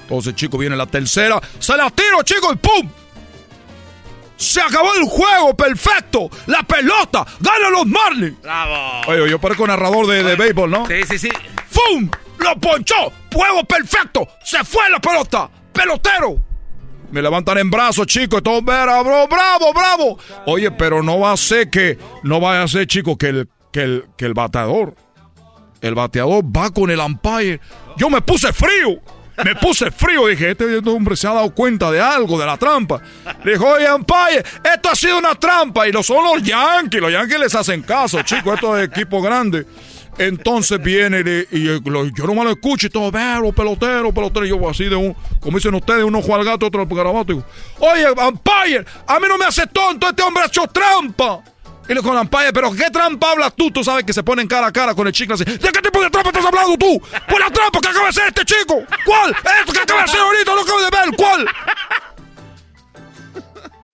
Entonces, chicos, viene la tercera, se la tiro, chicos, y ¡pum! Se acabó el juego, perfecto. La pelota, gana los Marlins. Bravo. Oye, yo parezco narrador de, de béisbol, ¿no? Sí, sí, sí. ¡Fum! ¡Lo ponchó! ¡Juego perfecto! ¡Se fue la pelota! ¡Pelotero! Me levantan en brazos, chicos. Todo, bravo, bravo, bravo. Oye, pero no va a ser que, no vaya a ser, chicos, que el, que el, que el bateador, el bateador va con el umpire. Yo me puse frío. Me puse frío. Dije, este hombre se ha dado cuenta de algo, de la trampa. Dijo, oye, umpire, esto ha sido una trampa. Y no son los Yankees. Los Yankees les hacen caso, chicos. Esto es equipo grande. Entonces viene y, y lo- yo no me lo escucho y todo, veo, pelotero, pelotero. Y yo así de un, como dicen ustedes, uno juega al gato, otro al garabato. Y digo, oye, umpire, a mí no me hace tonto, este hombre ha hecho trampa. Y le el umpire, pero ¿qué trampa hablas tú? Tú sabes que se ponen cara a cara con el chico así. ¿De qué tipo de trampa estás hablando tú? ¿Cuál la trampa que acaba de hacer este chico? ¿Cuál? Esto que acaba de hacer ahorita, lo acabo de ver, ¿cuál?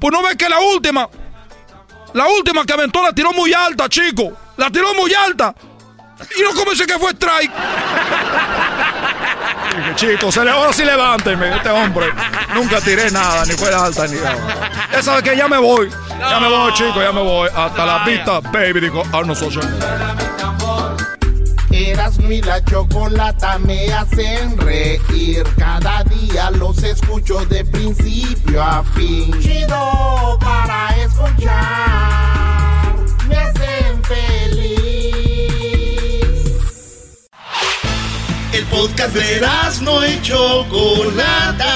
Pues no ves que la última, la última que aventó la tiró muy alta, chico. La tiró muy alta. Y no comencé que fue strike. Chicos, ahora sí levántenme, este hombre. Nunca tiré nada, ni fue alta, ni nada. Ya sabes que ya me voy. Ya me voy, chicos, ya me voy. Hasta la vista, baby, dijo Arnold Schwarzenegger. Y la chocolata me hacen reír. Cada día los escucho de principio a fin. Chido para escuchar. Me hacen feliz. El podcast de Erasmo y Chocolata.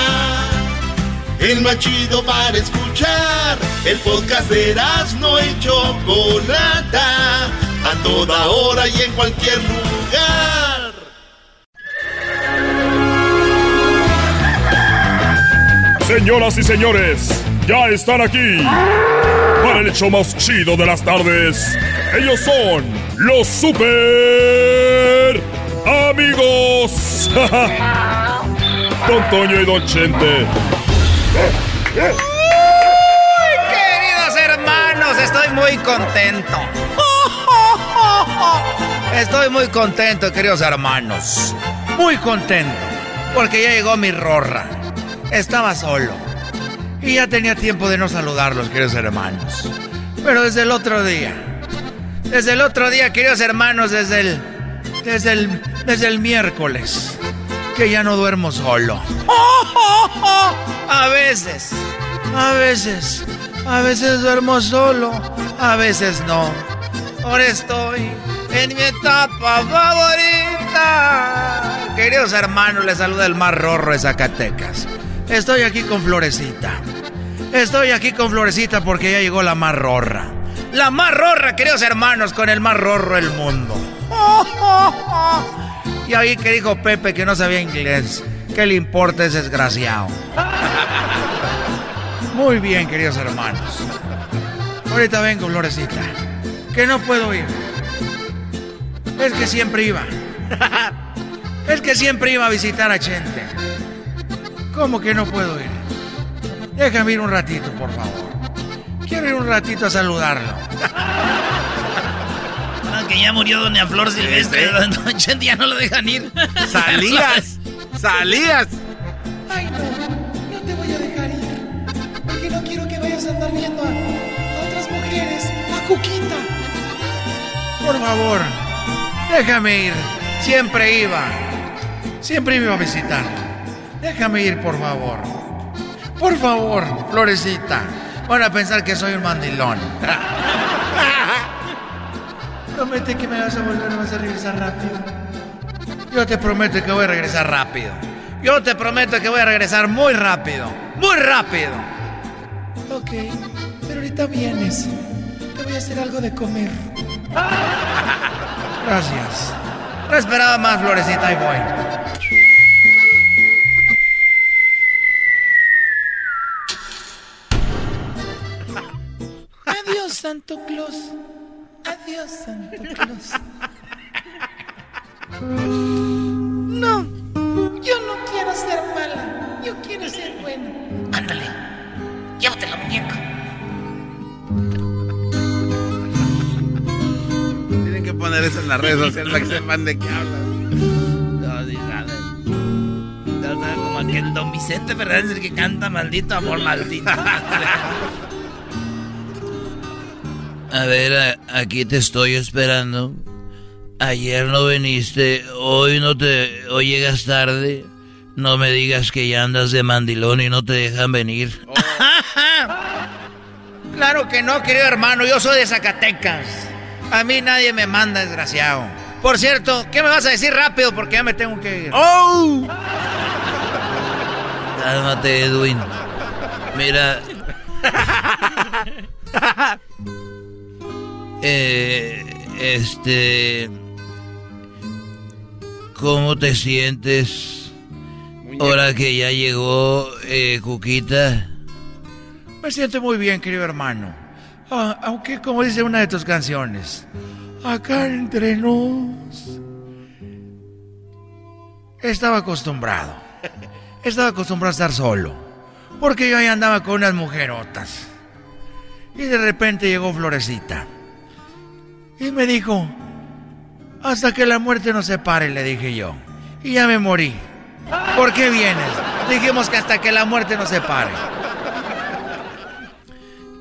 el más chido para escuchar. El podcast de Erasmo y Chocolata, a toda hora y en cualquier lugar. Señoras y señores, ya están aquí para el hecho más chido de las tardes. Ellos son los super amigos. Don Toño y Don Chente. Uy, queridos hermanos, estoy muy contento. Estoy muy contento, queridos hermanos. Muy contento. Porque ya llegó mi rorra. Estaba solo. Y ya tenía tiempo de no saludarlos, queridos hermanos. Pero desde el otro día. Desde el otro día, queridos hermanos, desde el. Desde el. Desde el miércoles. Que ya no duermo solo. A veces. A veces. A veces duermo solo. A veces no. Ahora estoy en mi etapa favorita. Queridos hermanos, les saluda el más rorro de Zacatecas. Estoy aquí con Florecita. Estoy aquí con Florecita porque ya llegó la más rorra. La más rorra, queridos hermanos, con el más rorro del mundo. Y ahí que dijo Pepe que no sabía inglés. ¿Qué le importa ese desgraciado? Muy bien, queridos hermanos. Ahorita vengo, Florecita. Que no puedo ir. Es que siempre iba. Es que siempre iba a visitar a Chente. ¿Cómo que no puedo ir? Déjame ir un ratito, por favor. Quiero ir un ratito a saludarlo. Ah, que ya murió Doña Flor Silvestre. Don Chente ya no lo dejan ir. Salías, salías. Ay, no, no te voy a dejar ir. Porque no quiero que vayas a andar viendo a, a otras mujeres, a Cuquita. Por favor, déjame ir. Siempre iba. Siempre iba a visitar. Déjame ir, por favor. Por favor, Florecita. Van a pensar que soy un mandilón. Promete que me vas a volver, me vas a regresar rápido. Yo te prometo que voy a regresar rápido. Yo te prometo que voy a regresar muy rápido. Muy rápido. Ok, pero ahorita vienes. Te voy a hacer algo de comer. Gracias. No esperaba más, Florecita, y voy. Adiós, Santo Claus. Adiós, Santo Claus. No, yo no quiero ser mala. Yo quiero ser buena. Ándale, llévate la muñeca. Que poner eso en las redes sociales para que sepan de qué hablan. No, sí saben. Ya saben, como aquel Don Vicente Fernández el que canta maldito amor maldito. A ver, a- aquí te estoy esperando. Ayer no viniste, hoy no te, hoy llegas tarde. No me digas que ya andas de mandilón y no te dejan venir. Claro que no, querido hermano. Yo soy de Zacatecas. A mí nadie me manda, desgraciado. Por cierto, ¿qué me vas a decir rápido? Porque ya me tengo que ir. ¡Oh! Cálmate, Edwin. Mira. Eh, este. ¿Cómo te sientes ahora que ya llegó eh, Cuquita? Me siento muy bien, querido hermano. Ah, aunque, como dice una de tus canciones, acá entre nos. Estaba acostumbrado. Estaba acostumbrado a estar solo. Porque yo ahí andaba con unas mujerotas. Y de repente llegó Florecita. Y me dijo, hasta que la muerte nos separe, le dije yo. Y ya me morí. ¿Por qué vienes? Dijimos que hasta que la muerte nos separe.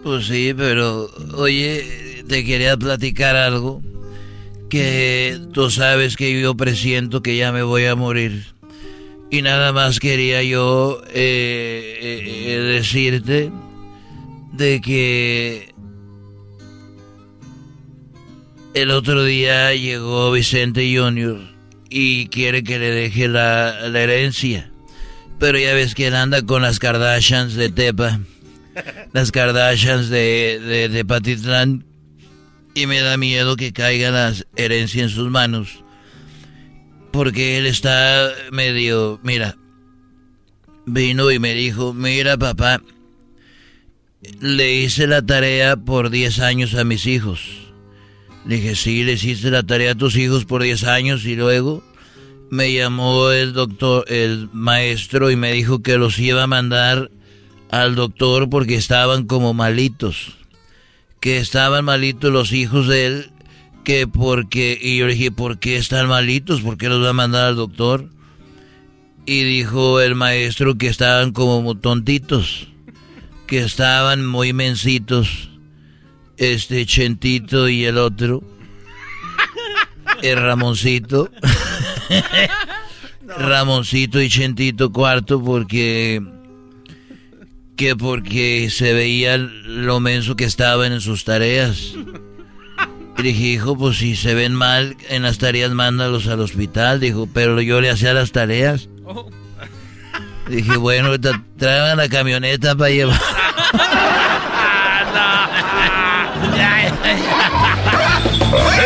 Pues sí, pero oye, te quería platicar algo. Que tú sabes que yo presiento que ya me voy a morir. Y nada más quería yo eh, eh, eh, decirte de que el otro día llegó Vicente Junior y quiere que le deje la, la herencia. Pero ya ves que él anda con las Kardashians de Tepa. Las Kardashians de, de, Patitlán. Y me da miedo que caiga la herencia en sus manos. Porque él está medio... Mira. Vino y me dijo, mira papá. Le hice la tarea por 10 años a mis hijos. Le dije, sí, le hiciste la tarea a tus hijos por 10 años y luego me llamó el doctor, el maestro y me dijo que los iba a mandar al doctor porque estaban como malitos. Que estaban malitos los hijos de él, que porque... Y yo le dije, ¿por qué están malitos? ¿Por qué los va a mandar al doctor? Y dijo el maestro que estaban como tontitos, que estaban muy mensitos, este Chentito y el otro, el Ramoncito. Ramoncito y Chentito cuarto porque que porque se veía lo menso que estaban en sus tareas. Y dije, hijo, pues si se ven mal en las tareas, mándalos al hospital. Dijo, pero yo le hacía las tareas. Dije, bueno, traigan la camioneta para llevar.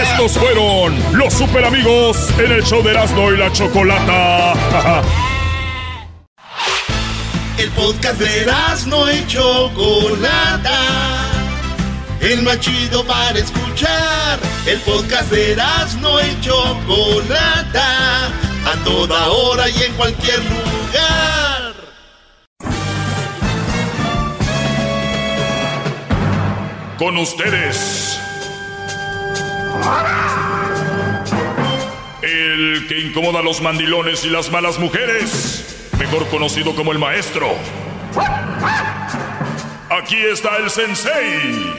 Estos fueron los super amigos en el show de Erasmo y la Chocolata. El podcast de Erasmo y Chocolata. El más chido para escuchar. El podcast de Erasmo y Chocolata. A toda hora y en cualquier lugar. Con ustedes. El que incomoda a los mandilones y las malas mujeres. Mejor conocido como el maestro. Aquí está el sensei.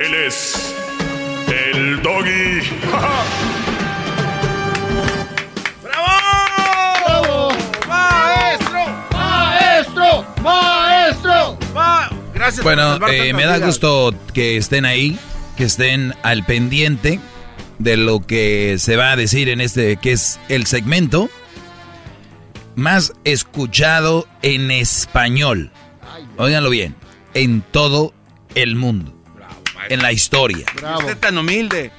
Él es el doggy. ¡Bravo! ¡Maestro! ¡Maestro! ¡Maestro! Gracias. Bueno, por eh, me da vidas. gusto que estén ahí, que estén al pendiente de lo que se va a decir en este, que es el segmento más escuchado en español. Óiganlo bien, en todo el mundo, en la historia. Usted tan humilde.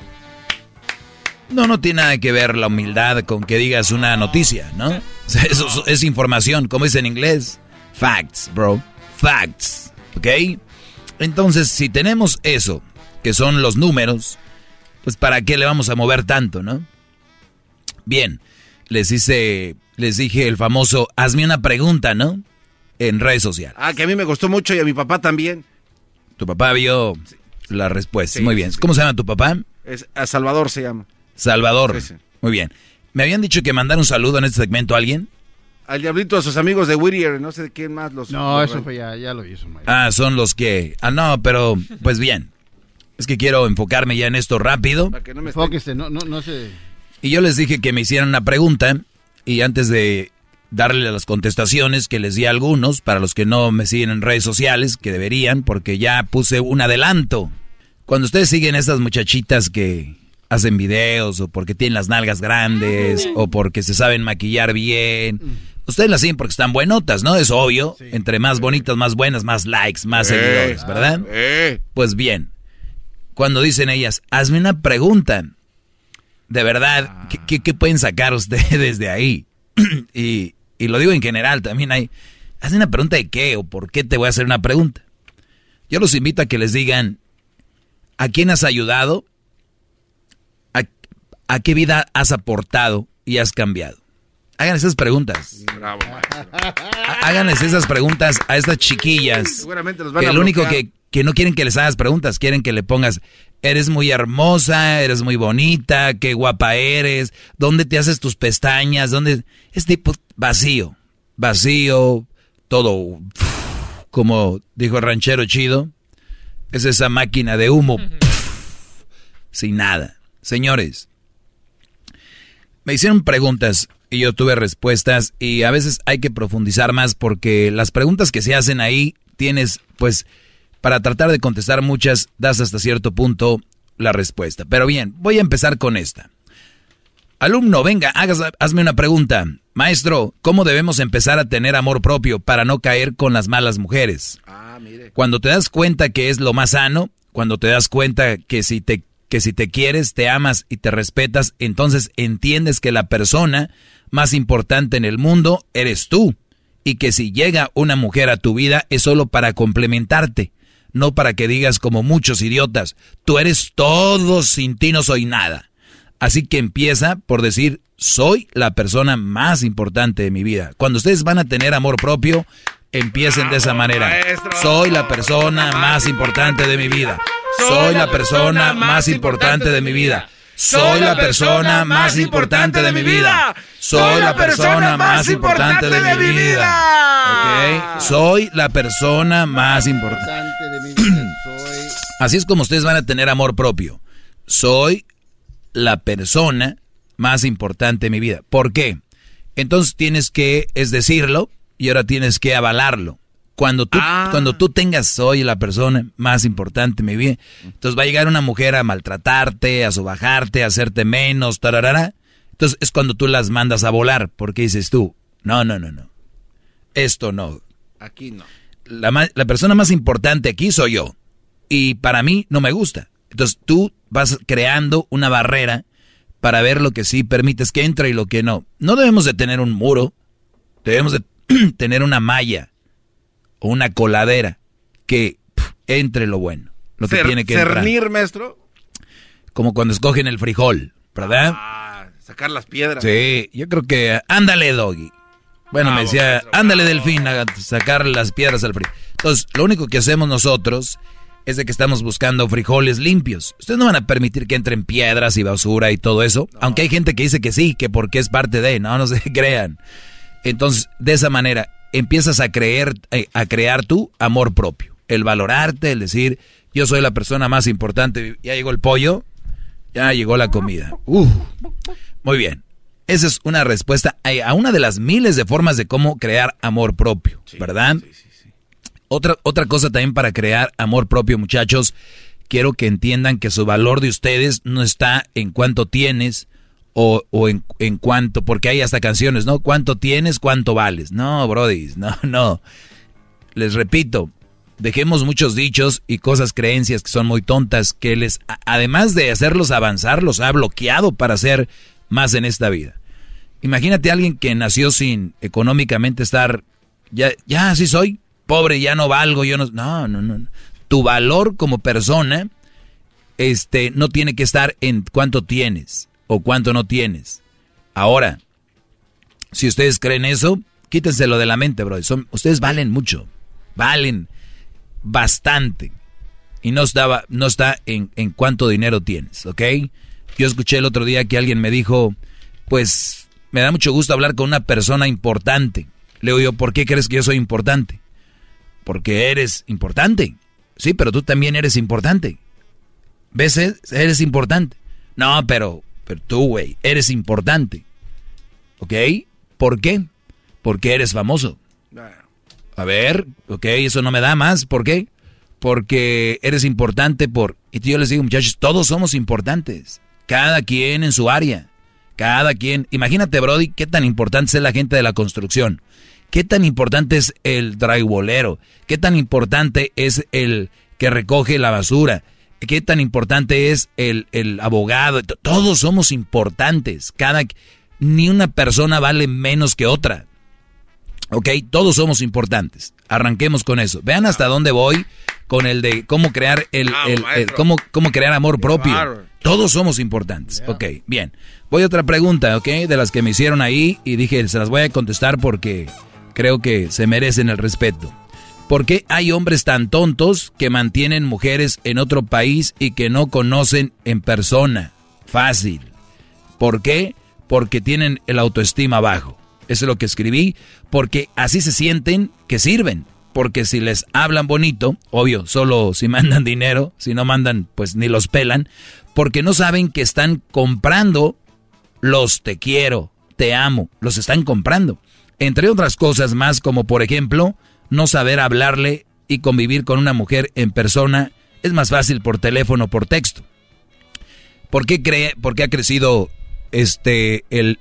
No, no tiene nada que ver la humildad con que digas una noticia, ¿no? O sea, Eso es, es información, como dice en inglés. Facts, bro. Facts. ¿Ok? Entonces, si tenemos eso, que son los números, pues ¿para qué le vamos a mover tanto, no? Bien, les hice, les dije el famoso, hazme una pregunta, ¿no? En redes sociales. Ah, que a mí me gustó mucho y a mi papá también. Tu papá vio la respuesta. Sí, Muy bien. sí, sí. ¿Cómo se llama tu papá? Es, a Salvador se llama. Salvador. Sí, sí. Muy bien. Me habían dicho que mandar un saludo en este segmento a alguien. Al diablito, a sus amigos de Whittier, no sé de quién más los. No, los- eso fue ya, ya lo hizo, Mike. Ah, son los que... Ah, no, pero pues bien. Es que quiero enfocarme ya en esto rápido. Para que no me Enfóquese, no, no, no se... Y yo les dije que me hicieran una pregunta y antes de darle las contestaciones que les di a algunos, para los que no me siguen en redes sociales, que deberían, porque ya puse un adelanto. Cuando ustedes siguen a estas muchachitas que hacen videos o porque tienen las nalgas grandes o porque se saben maquillar bien, ustedes las siguen porque están buenotas, ¿no? Es obvio. Entre más bonitas, más buenas, más likes, más Eh, seguidores, ¿verdad? eh. Pues bien, cuando dicen ellas, hazme una pregunta, de verdad, ¿qué, qué- qué pueden sacar ustedes de ahí? y, y lo digo en general, también hay, hazme una pregunta de qué o por qué te voy a hacer una pregunta. Yo los invito a que les digan, ¿a quién has ayudado? ¿A, a qué vida has aportado y has cambiado? Hagan esas preguntas. Bravo, Háganles esas preguntas a estas chiquillas. Seguramente los van Que a lo único que, que no quieren que les hagas preguntas, quieren que le pongas, eres muy hermosa, eres muy bonita, qué guapa eres, dónde te haces tus pestañas, dónde... Es tipo vacío, vacío, todo, como dijo el ranchero chido, es esa máquina de humo, sin nada. Señores, me hicieron preguntas y yo tuve respuestas y a veces hay que profundizar más porque las preguntas que se hacen ahí tienes, pues, para tratar de contestar muchas, das hasta cierto punto la respuesta. Pero bien, voy a empezar con esta. Alumno, venga, hagas, hazme una pregunta. Maestro, ¿cómo debemos empezar a tener amor propio para no caer con las malas mujeres? Ah, mire. Cuando te das cuenta que es lo más sano, cuando te das cuenta que si te que si te quieres, te amas y te respetas, entonces entiendes que la persona más importante en el mundo eres tú y que si llega una mujer a tu vida es solo para complementarte, no para que digas como muchos idiotas, tú eres todo, sin ti no soy nada. Así que empieza por decir, soy la persona más importante de mi vida. Cuando ustedes van a tener amor propio, empiecen de esa manera. Soy la persona más importante de mi vida. Soy la persona más importante de mi vida. Soy la persona más importante de mi vida. Soy la persona más importante de mi vida. Soy la persona más importante de mi vida. Así es como ustedes van a tener amor propio. Soy la persona más importante de mi vida. ¿Por qué? Entonces tienes que, es decirlo, y ahora tienes que avalarlo. Cuando tú, Ah. cuando tú tengas soy la persona más importante de mi vida, entonces va a llegar una mujer a maltratarte, a sobajarte, a hacerte menos, tararara. Entonces es cuando tú las mandas a volar, porque dices tú, no, no, no, no. Esto no. Aquí no. La, la persona más importante aquí soy yo. Y para mí no me gusta. Entonces tú vas creando una barrera para ver lo que sí permites que entre y lo que no. No debemos de tener un muro, debemos de tener una malla o una coladera que entre lo bueno, lo que Cer- tiene que entrar. Cernir, maestro. Como cuando escogen el frijol, ¿verdad? Ah, sacar las piedras. Sí, yo creo que ándale, doggy. Bueno, me decía, maestro, ándale, delfín, a sacar las piedras al frijol. Entonces, lo único que hacemos nosotros es de que estamos buscando frijoles limpios. Ustedes no van a permitir que entren piedras y basura y todo eso. Aunque hay gente que dice que sí, que porque es parte de, no, no se crean. Entonces, de esa manera, empiezas a creer, eh, a crear tu amor propio. El valorarte, el decir, yo soy la persona más importante. Ya llegó el pollo, ya llegó la comida. Uf. Muy bien. Esa es una respuesta a una de las miles de formas de cómo crear amor propio, ¿verdad? Otra, otra cosa también para crear amor propio, muchachos, quiero que entiendan que su valor de ustedes no está en cuánto tienes o, o en, en cuánto, porque hay hasta canciones, ¿no? ¿Cuánto tienes, cuánto vales? No, Brody, no, no. Les repito, dejemos muchos dichos y cosas, creencias que son muy tontas, que les, además de hacerlos avanzar, los ha bloqueado para hacer más en esta vida. Imagínate a alguien que nació sin económicamente estar, ya, ya así soy, pobre, ya no valgo, yo no, no, no, no. Tu valor como persona, este, no tiene que estar en cuánto tienes o cuánto no tienes. Ahora, si ustedes creen eso, quítenselo de la mente, bro. Son, ustedes valen mucho, valen bastante. Y no, estaba, no está en, en cuánto dinero tienes, ¿ok? Yo escuché el otro día que alguien me dijo, pues me da mucho gusto hablar con una persona importante. Le digo ¿por qué crees que yo soy importante? Porque eres importante. Sí, pero tú también eres importante. ¿Ves? Eres importante. No, pero, pero tú, güey, eres importante. ¿Ok? ¿Por qué? Porque eres famoso. A ver, ok, eso no me da más. ¿Por qué? Porque eres importante por... Y yo les digo, muchachos, todos somos importantes. Cada quien en su área. Cada quien... Imagínate, Brody, qué tan importante es la gente de la construcción. ¿Qué tan importante es el drywallero? ¿Qué tan importante es el que recoge la basura? ¿Qué tan importante es el, el abogado? Todos somos importantes. Cada, ni una persona vale menos que otra. ¿Ok? Todos somos importantes. Arranquemos con eso. Vean hasta dónde voy con el de cómo crear el, Bravo, el- el- maestro. cómo, cómo crear amor propio. Todos somos importantes. Ok, bien. Voy a otra pregunta, ¿ok? De las que me hicieron ahí y dije, se las voy a contestar porque creo que se merecen el respeto. ¿Por qué hay hombres tan tontos que mantienen mujeres en otro país y que no conocen en persona? Fácil. ¿Por qué? Porque tienen el autoestima bajo. Eso es lo que escribí. Porque así se sienten que sirven. Porque si les hablan bonito, obvio, solo si mandan dinero, si no mandan, pues ni los pelan. Porque no saben que están comprando los te quiero, te amo, los están comprando. Entre otras cosas más, como por ejemplo, no saber hablarle y convivir con una mujer en persona es más fácil por teléfono o por texto. ¿Por qué, cree, ¿Por qué ha crecido este, el,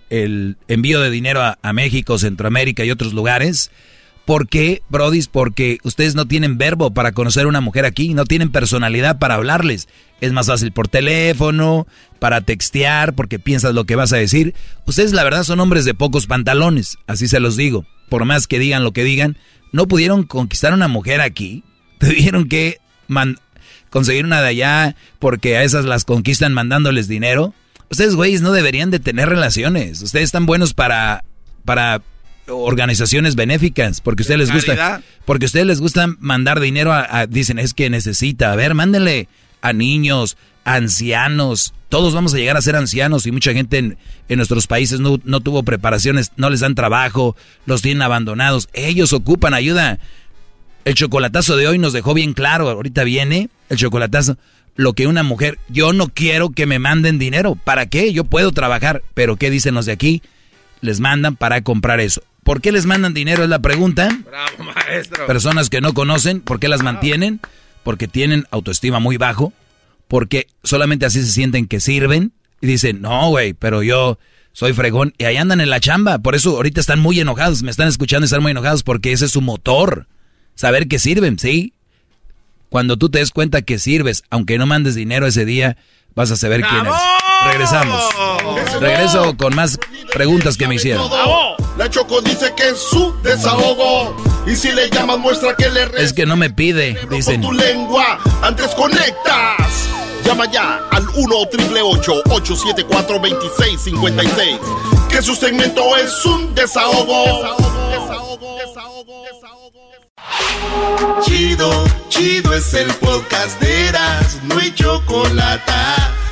envío de dinero a, a México, Centroamérica y otros lugares. ¿Por qué, Brodis? Porque ustedes no tienen verbo para conocer a una mujer aquí, no tienen personalidad para hablarles. Es más fácil por teléfono, para textear, porque piensas lo que vas a decir. Ustedes la verdad son hombres de pocos pantalones, así se los digo. Por más que digan lo que digan, no pudieron conquistar una mujer aquí. Tuvieron que conseguir una de allá porque a esas las conquistan mandándoles dinero. Ustedes, güeyes, no deberían de tener relaciones. Ustedes están buenos para, para organizaciones benéficas, porque a ustedes les gusta, porque ustedes les gusta mandar dinero a, a- dicen, es que necesita, a ver, mándenle a niños, ancianos, todos vamos a llegar a ser ancianos y mucha gente en, en nuestros países no, no tuvo preparaciones, no les dan trabajo, los tienen abandonados, ellos ocupan ayuda. El chocolatazo de hoy nos dejó bien claro, ahorita viene el chocolatazo, lo que una mujer, yo no quiero que me manden dinero, ¿para qué? Yo puedo trabajar, pero ¿qué dicen los de aquí? Les mandan para comprar eso. ¿Por qué les mandan dinero? Es la pregunta. Bravo, maestro. Personas que no conocen, ¿por qué las mantienen? Porque tienen autoestima muy bajo, porque solamente así se sienten que sirven y dicen, no, güey, pero yo soy fregón y ahí andan en la chamba. Por eso ahorita están muy enojados, me están escuchando y están muy enojados porque ese es su motor. Saber que sirven, ¿sí? Cuando tú te des cuenta que sirves, aunque no mandes dinero ese día, vas a saber quién eres. Regresamos. Regreso con más preguntas que me hicieron. La Choco dice que es su desahogo. Y si le llamas, muestra que le Es que no me pide, dicen. tu lengua. Antes conectas. Llama ya al 1 874 2656 Que su segmento es un desahogo. Chido, chido es el podcast de Eras, no hay chocolate.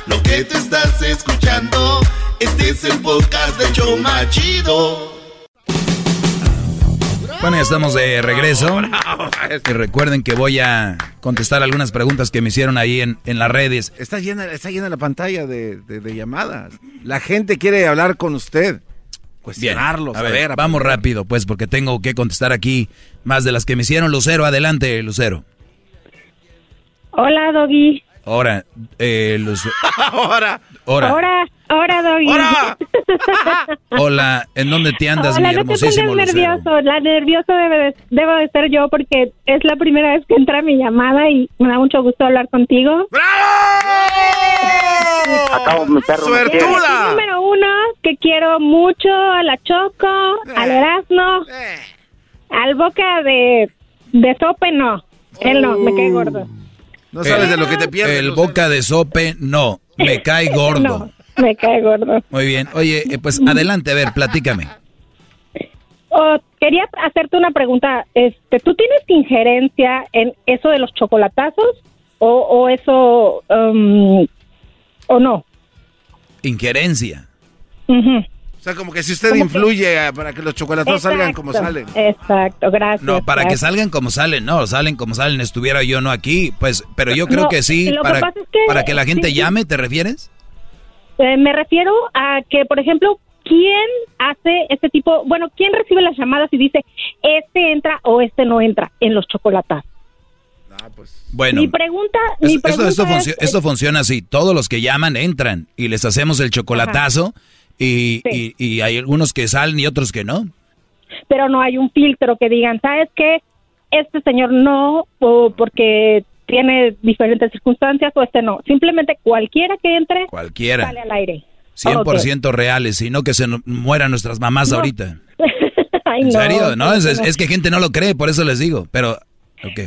Lo que te estás escuchando, este es el podcast de Choma Chido. Bueno, ya estamos de regreso. Y recuerden que voy a contestar algunas preguntas que me hicieron ahí en, en las redes. Está llena, está llena la pantalla de, de- de llamadas. La gente quiere hablar con usted. Bien, Cuestionarlo, a ver, vamos rápido, pues, porque tengo que contestar aquí más de las que me hicieron. Lucero, adelante, Lucero. Hola, Doggy. Ahora, eh, Lucero. Ahora. Ahora. Ahora, ahora, Doggy. Hola, ¿en dónde te andas, Hola, mi no te hermosísimo pongas nervioso. La nervioso debe de- debo de ser yo porque es la primera vez que entra mi llamada y me da mucho gusto hablar contigo. Acabo mi perro. Número uno, que quiero mucho a la Choco, al Erasmo, al Boca de, de Sope, no. Él no, me cae gordo. No sabes de lo que te pierdes. El boca de sope, no. Me cae gordo. No, me cae gordo. Muy bien. Oye, eh, pues adelante, a ver, platícame. Oh, quería hacerte una pregunta. Este, ¿Tú tienes injerencia en eso de los chocolatazos o, o eso um, o no? Injerencia. O sea, como que si usted que- influye a- para que los chocolatos salgan como salen. Exacto, gracias. No, para que salgan como salen, no, salen como salen, estuviera yo no aquí, pues, pero yo creo No, que sí, lo que para, pasa es que- para que la gente sí. llame, ¿te refieres? Eh, me refiero a que, por ejemplo, ¿quién hace este tipo? Bueno, ¿quién recibe las llamadas y dice este entra o este no entra en los chocolatazos? Bueno, mi pregunta, mi esto, pregunta esto, es, esto funciona así, todos los que llaman entran y les hacemos el chocolatazo y, Sí. y- y hay algunos que salen y otros que no. pero no hay un filtro que digan, ¿sabes qué? Este señor no, o porque tiene diferentes circunstancias, o este no. Simplemente cualquiera que entre, Cualquiera. sale al aire. 100% reales, sino que se mueran nuestras mamás No. ahorita. Ay, ¿En serio? No, es, es- no. es que gente no lo cree, por eso les digo, pero...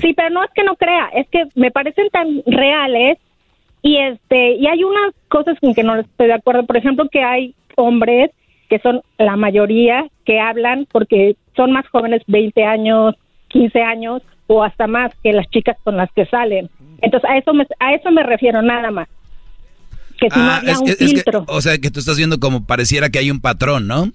Sí, pero no es que no crea, es que me parecen tan reales y este y hay unas cosas con que no estoy de acuerdo. Por ejemplo, que hay hombres que son la mayoría que hablan porque son más jóvenes, 20 años, 15 años o hasta más que las chicas con las que salen. Entonces a eso me a eso me refiero nada más. Que si no Ah, había es- un es- es que- filtro. o sea, que tú estás viendo como pareciera que hay un patrón, ¿no?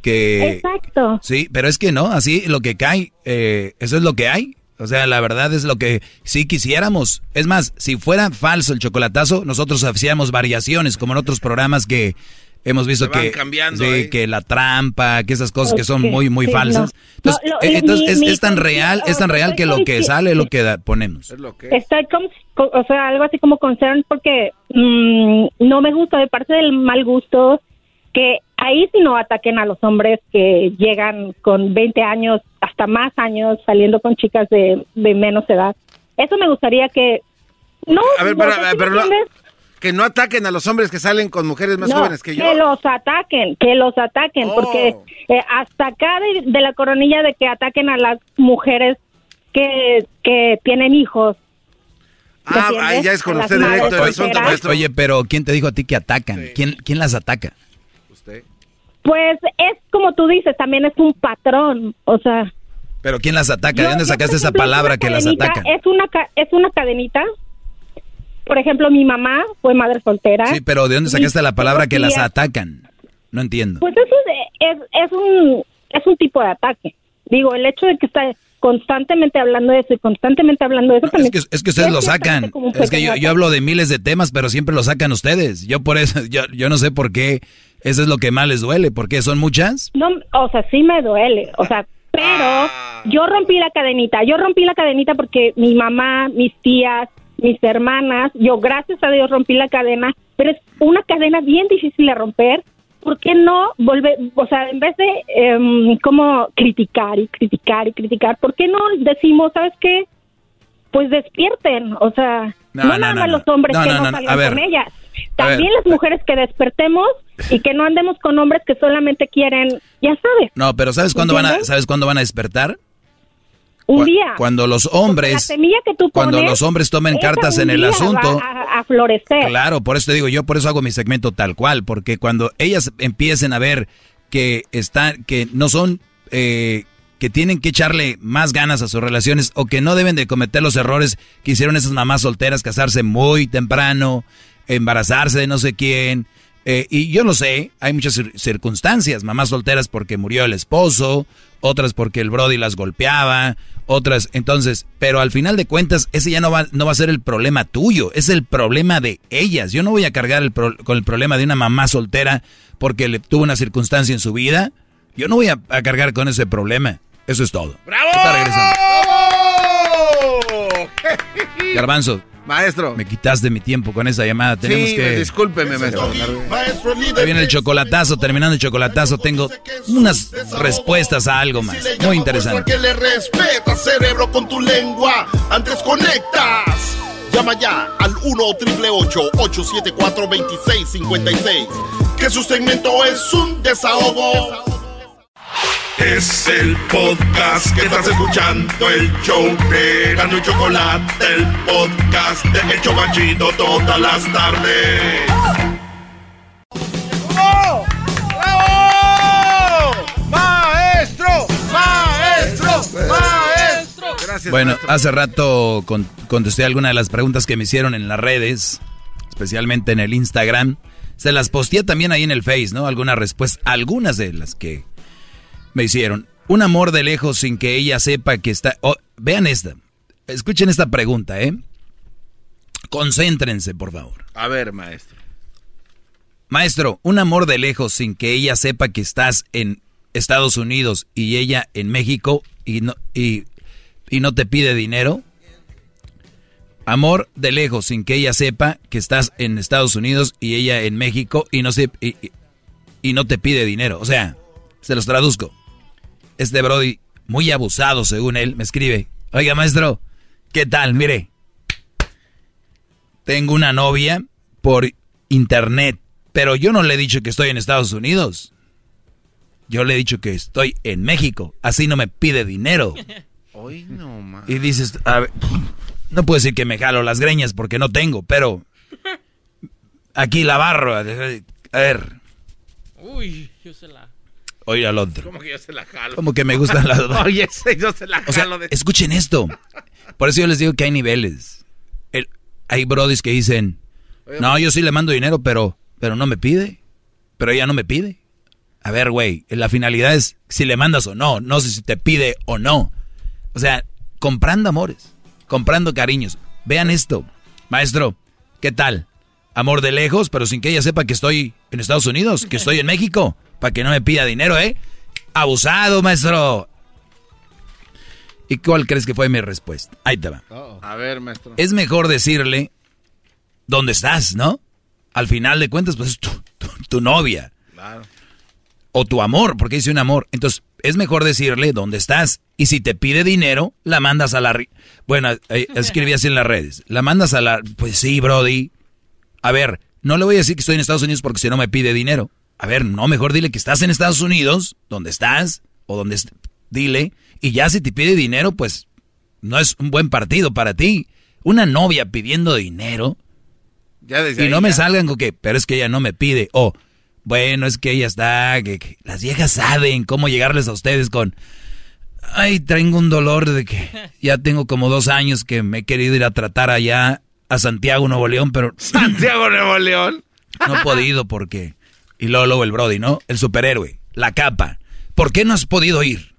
Que... Exacto. Sí, pero es que no, así lo que cae, eh, eso es lo que hay. O sea, la verdad es lo que sí quisiéramos. Es más, si fuera falso el chocolatazo, nosotros hacíamos variaciones, como en otros programas que hemos visto que, cambiando sí, ahí. que la trampa, que esas cosas que son muy, muy sí, falsas. no. Entonces, No, lo- eh, lo- entonces mi- es, mi es tan real, es tan real que lo que sale es lo que da- ponemos. Estoy como, co- o sea, algo así como concern porque mm, no me gusta de parte del mal gusto que ahí sí no ataquen a los hombres que llegan con 20 años, hasta más años, saliendo con chicas de, de menos edad. Eso me gustaría que... No, A ver, no, pero, ¿sí me pero no-? Que no ataquen a los hombres que salen con mujeres más No, jóvenes que yo. Que los ataquen, que los ataquen, Oh. porque eh, hasta acá de, de la coronilla de que ataquen a las mujeres que, que tienen hijos. ¿me Ah, ahí ya es con usted directo el asunto, maestro. Oye, pero ¿quién te dijo a ti que atacan? ¿Quién, ¿Quién las ataca? Pues es como tú dices, también es un patrón, o sea... ¿Pero quién las ataca? yo- ¿De dónde sacaste esa palabra que las ataca? Es una, ca- es una cadenita. Por ejemplo, mi mamá fue madre soltera. Sí, pero ¿de dónde sacaste la palabra que las atacan? No entiendo. Pues eso es, es, es un, es un tipo de ataque. Digo, el hecho de que está constantemente hablando de eso y constantemente hablando de eso también... Es que, es que ustedes lo sacan. Es que yo, yo hablo de miles de temas, pero siempre lo sacan ustedes. Yo por eso, yo, yo no sé por qué. Eso es lo que más les duele. ¿Por qué? ¿Son muchas? No, o sea, sí me duele, o sea, pero yo rompí la cadenita, yo rompí la cadenita porque mi mamá, mis tías, mis hermanas, yo gracias a Dios rompí la cadena, pero es una cadena bien difícil de romper. ¿Por qué no volver, o sea, en vez de em, como criticar y criticar y criticar, ¿por qué no decimos, sabes qué? Pues despierten, o sea, No, no, no, nada más no. los hombres que no, salgan ver. con ellas. Ver. También las mujeres que despertemos y que no andemos con hombres que solamente quieren, ya sabes, No, pero ¿sabes cuándo van a. ¿sabes cuándo van a despertar? Un Cu- día. Cuando los la hombres, semilla que tú cuando los hombres tomen cartas en el asunto. a, a florecer. Claro, por eso te digo, yo por eso hago mi segmento tal cual, porque cuando ellas empiecen a ver que están, que no son, eh, que tienen que echarle más ganas a sus relaciones o que no deben de cometer los errores que hicieron esas mamás solteras, casarse muy temprano, embarazarse de no sé quién. Eh, y yo lo sé, hay muchas cir- circunstancias, mamás solteras porque murió el esposo, otras porque el Brody las golpeaba, otras, entonces, pero al final de cuentas, ese ya no va, no va a ser el problema tuyo, es el problema de ellas. Yo no voy a cargar el pro- con el problema de una mamá soltera porque le tuvo una circunstancia en su vida. Yo no voy a, a cargar con ese problema. Eso es todo. ¡Bravo! Garbanzo. Maestro. Me quitaste mi tiempo con esa llamada. Tenemos sí, que... discúlpeme, maestro. Maestro líder. Ahí viene el chocolatazo, terminando el chocolatazo, tengo unas respuestas a algo más. Muy interesante. Porque le respeta, cerebro, con tu lengua. Antes conectas. Llama ya al 1 874 2656 Que su segmento es un desahogo. Es el podcast que estás escuchando, el show de Gano y Chocolate, el podcast de Chocachito todas las tardes. ¡Bravo! ¡Bravo! ¡Maestro! ¡Maestro! ¡Maestro! Gracias, Bueno, maestro. hace rato con- contesté algunas de las preguntas que me hicieron en las redes, especialmente en el Instagram. Se las posteé también ahí en el Face, ¿no? Algunas respuestas, algunas de las que me hicieron. Un amor de lejos sin que ella sepa que está... oh, vean esta. Escuchen esta pregunta, ¿eh? Concéntrense, por favor. A ver, maestro. Maestro, un amor de lejos sin que ella sepa que estás en Estados Unidos y ella en México y no, y, y no te pide dinero. Amor de lejos sin que ella sepa que estás en Estados Unidos y ella en México y no, se, y, y- y no te pide dinero. O sea, se los traduzco. Este Brody, muy abusado según él, me escribe. Oiga, maestro, ¿qué tal? Mire, tengo una novia por internet, pero yo no le he dicho que estoy en Estados Unidos. Yo le he dicho que estoy en México, así no me pide dinero. Hoy no. Y dices, a ver, no puedo decir que me jalo las greñas porque no tengo, pero aquí la barro. A ver, Uy, yo se la. Oye al otro. ¿Cómo que yo se la jalo? Como que me gustan las dos. Oye, yo se la O sea, jalo. de... escuchen esto. Por eso yo les digo que hay niveles. El- hay brodis que dicen, no, yo sí le mando dinero, pero, pero no me pide. Pero ella no me pide. A ver, güey, la finalidad es si le mandas o no. No sé si te pide o no. O sea, comprando amores, comprando cariños. Vean esto. Maestro, ¿qué tal? Amor de lejos, pero sin que ella sepa que estoy en Estados Unidos, que estoy en México, para que no me pida dinero, ¿eh? Abusado, maestro. ¿Y cuál crees que fue mi respuesta? Ahí te va. A ver, maestro. Es mejor decirle dónde estás, ¿no? Al final de cuentas, pues es tu, tu- tu novia. O tu amor, porque dice un amor. Entonces, es mejor decirle dónde estás. Y si te pide dinero, la mandas a la... Bueno, eh, escribí así en las redes. La mandas a la... Pues sí, Brody. A ver, no le voy a decir que estoy en Estados Unidos porque si no me pide dinero. A ver, no, mejor dile que estás en Estados Unidos, donde estás, o donde... est- Dile. Y ya si te pide dinero, pues no es un buen partido para ti. Una novia pidiendo dinero. Ya desde Y no me salgan con que, pero es que ella no me pide. O, bueno, es que ella está, que, que las viejas saben cómo llegarles a ustedes con, ay, tengo un dolor de que ya tengo como dos años que me he querido ir a tratar allá a Santiago, Nuevo León, pero Santiago Nuevo León. no he podido porque... Y luego, luego el Brody, ¿no? El superhéroe, la capa. ¿Por qué no has podido ir?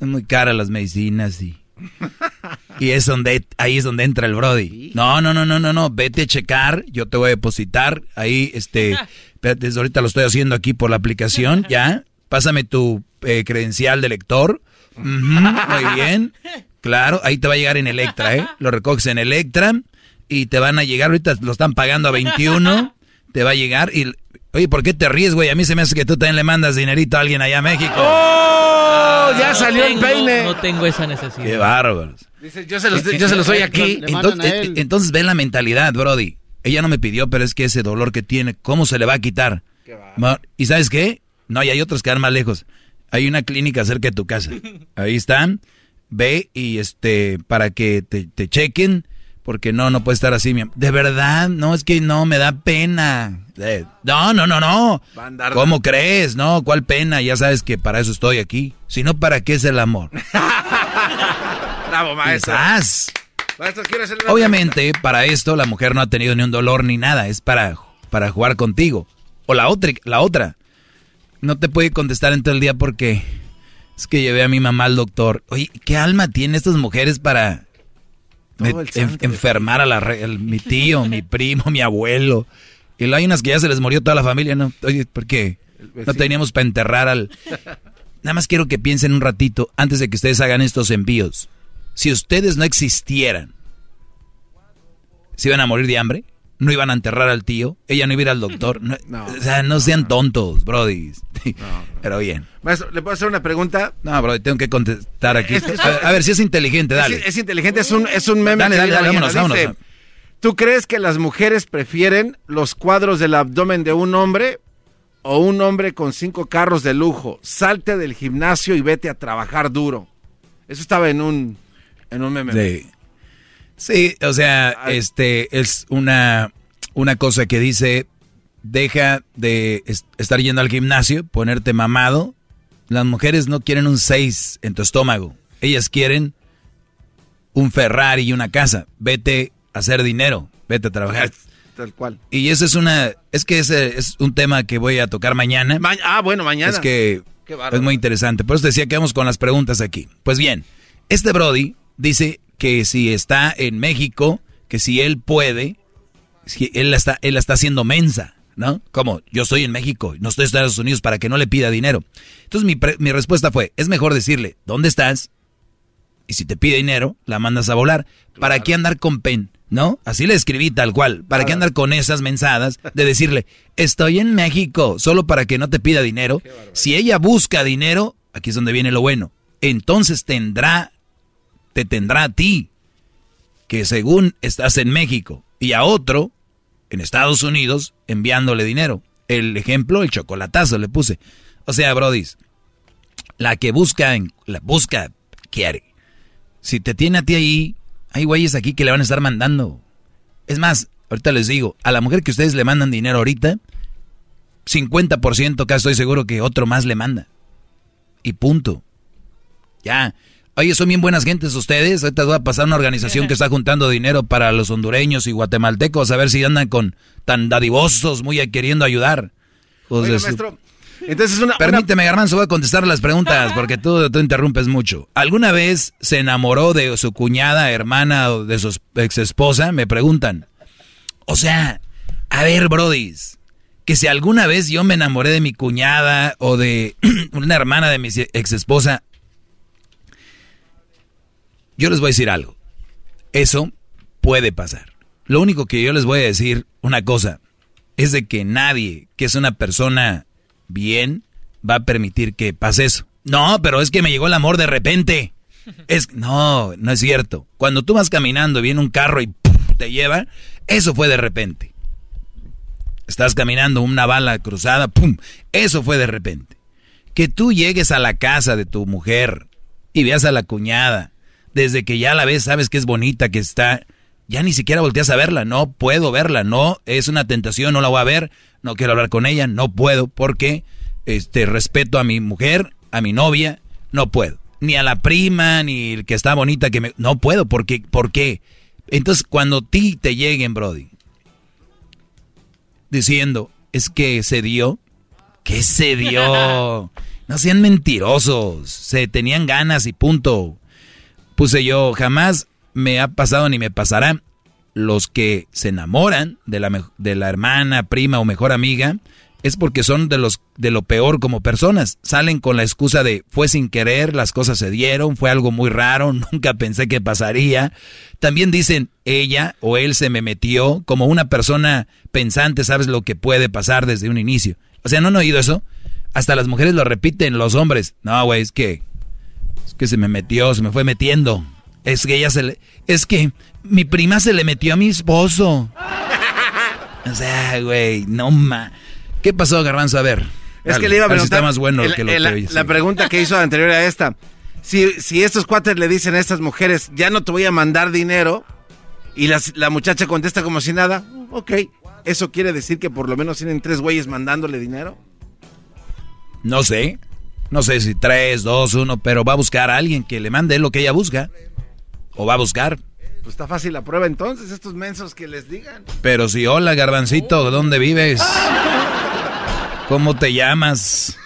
Es muy cara las medicinas y... Y es donde, ahí es donde entra el Brody. No, no, no, no, no, no, vete a checar, yo te voy a depositar. Ahí, este, desde ahorita lo estoy haciendo aquí por la aplicación, ya. Pásame tu eh, credencial de lector. Muy bien. Claro, ahí te va a llegar en Electra, ¿eh? Lo recoges en Electra y te van a llegar, ahorita lo están pagando a 21, te va a llegar y... Oye, ¿por qué te ríes, güey? A mí se me hace que tú también le mandas dinerito a alguien allá a México. ¡Oh! Ya salió el peine. No tengo esa necesidad. Qué bárbaros. Dice, yo se los, yo se los doy aquí. Entonces, eh, entonces ve la mentalidad, Brody. Ella no me pidió, pero es que ese dolor que tiene, ¿cómo se le va a quitar? Ma- ¿Y sabes qué? No, y hay otros que van más lejos. Hay una clínica cerca de tu casa. Ahí están. Ve y este, para que te, te chequen, porque no, no puede estar así. mi am- De verdad, no, es que no, me da pena. Eh, No, no, no, no. ¿Cómo crees? No, ¿cuál pena? Ya sabes que para eso estoy aquí. Si no, ¿para qué es el amor? Bravo, maestro. Quizás. Maestro, Obviamente, para esto la mujer no ha tenido ni un dolor ni nada, es para, para jugar contigo. O la otra, la otra. No te puede contestar en todo el día porque es que llevé a mi mamá al doctor. Oye, ¿qué alma tienen estas mujeres para me- en- enfermar a la el- mi tío, mi primo, mi abuelo? Y luego hay unas que ya se les murió toda la familia, ¿no? Oye, ¿por qué? No teníamos para enterrar al... Nada más quiero que piensen un ratito antes de que ustedes hagan estos envíos. Si ustedes no existieran, ¿se iban a morir de hambre? ¿No iban a enterrar al tío? ¿Ella no iba a ir al doctor? No, o sea, no sean tontos, brody. Pero bien. Maestro, ¿le puedo hacer una pregunta? No, brody, tengo que contestar aquí. Es A ver, a ver si es inteligente, dale. Es, es inteligente, es un, es un meme. Dale, dale, vámonos, Dice, vámonos. ¿Tú crees que las mujeres prefieren los cuadros del abdomen de un hombre o un hombre con cinco carros de lujo? Salte del gimnasio y vete a trabajar duro. Eso estaba en un, en un meme. Sí. Sí, o sea, este es una, una cosa que dice, deja de es- estar yendo al gimnasio, ponerte mamado. Las mujeres no quieren un 6 en tu estómago. Ellas quieren un Ferrari y una casa. Vete a hacer dinero, vete a trabajar. Tal cual. Y eso es una, es que ese es un tema que voy a tocar mañana. Ma- ah, bueno, mañana. Es que es muy interesante. Por eso decía que vamos con las preguntas aquí. Pues bien, este Brody dice que si está en México, que si él puede, si él la está, él la está haciendo mensa, ¿no? Como yo estoy en México, no estoy en Estados Unidos para que no le pida dinero. Entonces mi, pre- mi respuesta fue, es mejor decirle, ¿dónde estás? Y si te pide dinero, la mandas a volar. ¿Para qué andar con pen? ¿No? Así le escribí tal cual. ¿Para qué andar con esas mensadas de decirle, estoy en México, solo para que no te pida dinero? Si ella busca dinero, aquí es donde viene lo bueno. Entonces tendrá, te tendrá a ti, que según estás en México, y a otro, en Estados Unidos, enviándole dinero. El ejemplo, el chocolatazo le puse. O sea, brodis, la que busca, en- la busca, quiere. Si te tiene a ti ahí, hay güeyes aquí que le van a estar mandando. Es más, ahorita les digo, a la mujer que ustedes le mandan dinero ahorita, 50% casi estoy seguro que otro más le manda. Y punto. Ya. Oye, son bien buenas gentes ustedes. Ahorita voy a pasar una organización que está juntando dinero para los hondureños y guatemaltecos a ver si andan con tan dadivosos, muy queriendo ayudar. Maestro, entonces una, Permíteme, Garbanzo, voy a contestar las preguntas porque tú, tú interrumpes mucho. ¿Alguna vez se enamoró de su cuñada, hermana o de su ex esposa? Me preguntan. O sea, a ver, brodis, que si alguna vez yo me enamoré de mi cuñada o de una hermana de mi ex esposa, yo les voy a decir algo. Eso puede pasar. Lo único que yo les voy a decir, una cosa, es de que nadie que es una persona bien va a permitir que pase eso. No, pero es que me llegó el amor de repente. Es, no, no es cierto. Cuando tú vas caminando viene un carro y te lleva, eso fue de repente. Estás caminando una bala cruzada, ¡pum! Eso fue de repente. Que tú llegues a la casa de tu mujer y veas a la cuñada, desde que ya la ves, sabes que es bonita, que está, ya ni siquiera volteas a verla, no puedo verla, no, es una tentación, no la voy a ver, no quiero hablar con ella, no puedo, porque este respeto a mi mujer, a mi novia, no puedo. Ni a la prima, ni el que está bonita que me no puedo, porque ¿por qué? Entonces, cuando ti te lleguen, Brody, diciendo, es que se dio, ¿qué se dio? No sean mentirosos, se tenían ganas y punto. Puse yo, jamás me ha pasado ni me pasará. Los que se enamoran de la, de la hermana, prima o mejor amiga, es porque son de los de lo peor como personas. Salen con la excusa de fue sin querer, las cosas se dieron, fue algo muy raro, nunca pensé que pasaría. También dicen ella o él se me metió como una persona pensante, sabes lo que puede pasar desde un inicio. O sea, ¿no han oído eso? Hasta las mujeres lo repiten, los hombres. No, güey, es que que se me metió, se me fue metiendo. Es que ella se le es que mi prima se le metió a mi esposo. O sea, güey, no ma. ¿Qué pasó, Garbanzo? A ver. Es que le iba a preguntar. está más bueno que lo la, que la pregunta que hizo anterior a esta. Si, si estos cuates le dicen a estas mujeres, ya no te voy a mandar dinero, y la muchacha contesta como si nada, ok, ¿eso quiere decir que por lo menos tienen tres güeyes mandándole dinero? No sé. No sé si tres, dos, uno, pero va a buscar a alguien que le mande lo que ella busca. O va a buscar. Pues está fácil la prueba entonces, estos mensos que les digan. Pero si, hola, garbancito, ¿dónde vives? ¿Cómo te llamas?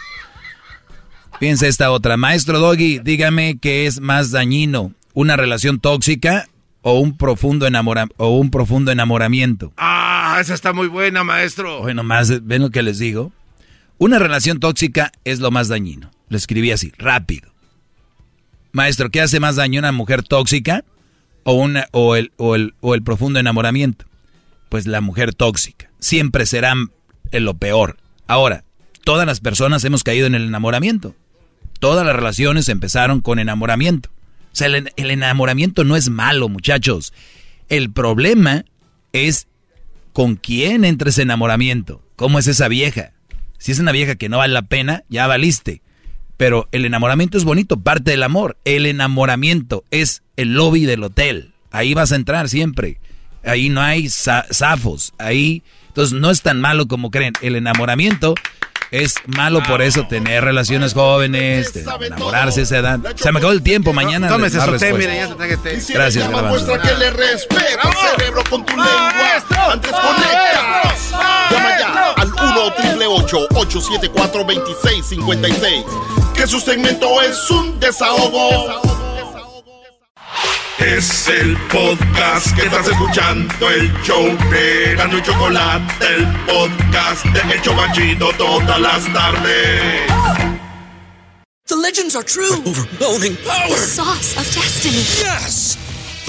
Piensa esta otra. Maestro Doggy, dígame qué es más dañino, una relación tóxica o un profundo enamora o un profundo enamoramiento. Ah, esa está muy buena, maestro. Bueno, más ven lo que les digo. Una relación tóxica es lo más dañino. Lo escribí así, rápido. Maestro, ¿qué hace más daño una mujer tóxica o una o el o el o el profundo enamoramiento? Pues la mujer tóxica. Siempre será lo peor. Ahora, todas las personas hemos caído en el enamoramiento. Todas las relaciones empezaron con enamoramiento. O sea, el, enamoramiento no es malo, muchachos. El problema es con quién entra ese enamoramiento. ¿Cómo es esa vieja? Si es una vieja que no vale la pena, ya valiste. Pero el enamoramiento es bonito, parte del amor. El enamoramiento es el lobby del hotel. Ahí vas a entrar siempre. Ahí no hay zafos. Ahí entonces no es tan malo como creen. El enamoramiento es malo por eso tener relaciones jóvenes, enamorarse a esa edad. Se me acabó el tiempo, mañana. Tómese su té, mire, ya se traje té. Gracias, Muestra que le respeta al cerebro con tu lengua. Antes conectas. Llama ya al 1 874 2656 Que su segmento es un desahogo. Es el podcast que estás escuchando, el show de Gano y Chocolate, el podcast de El Chobachito todas las tardes. The legends are true. overwhelming power! The sauce of destiny. Yes!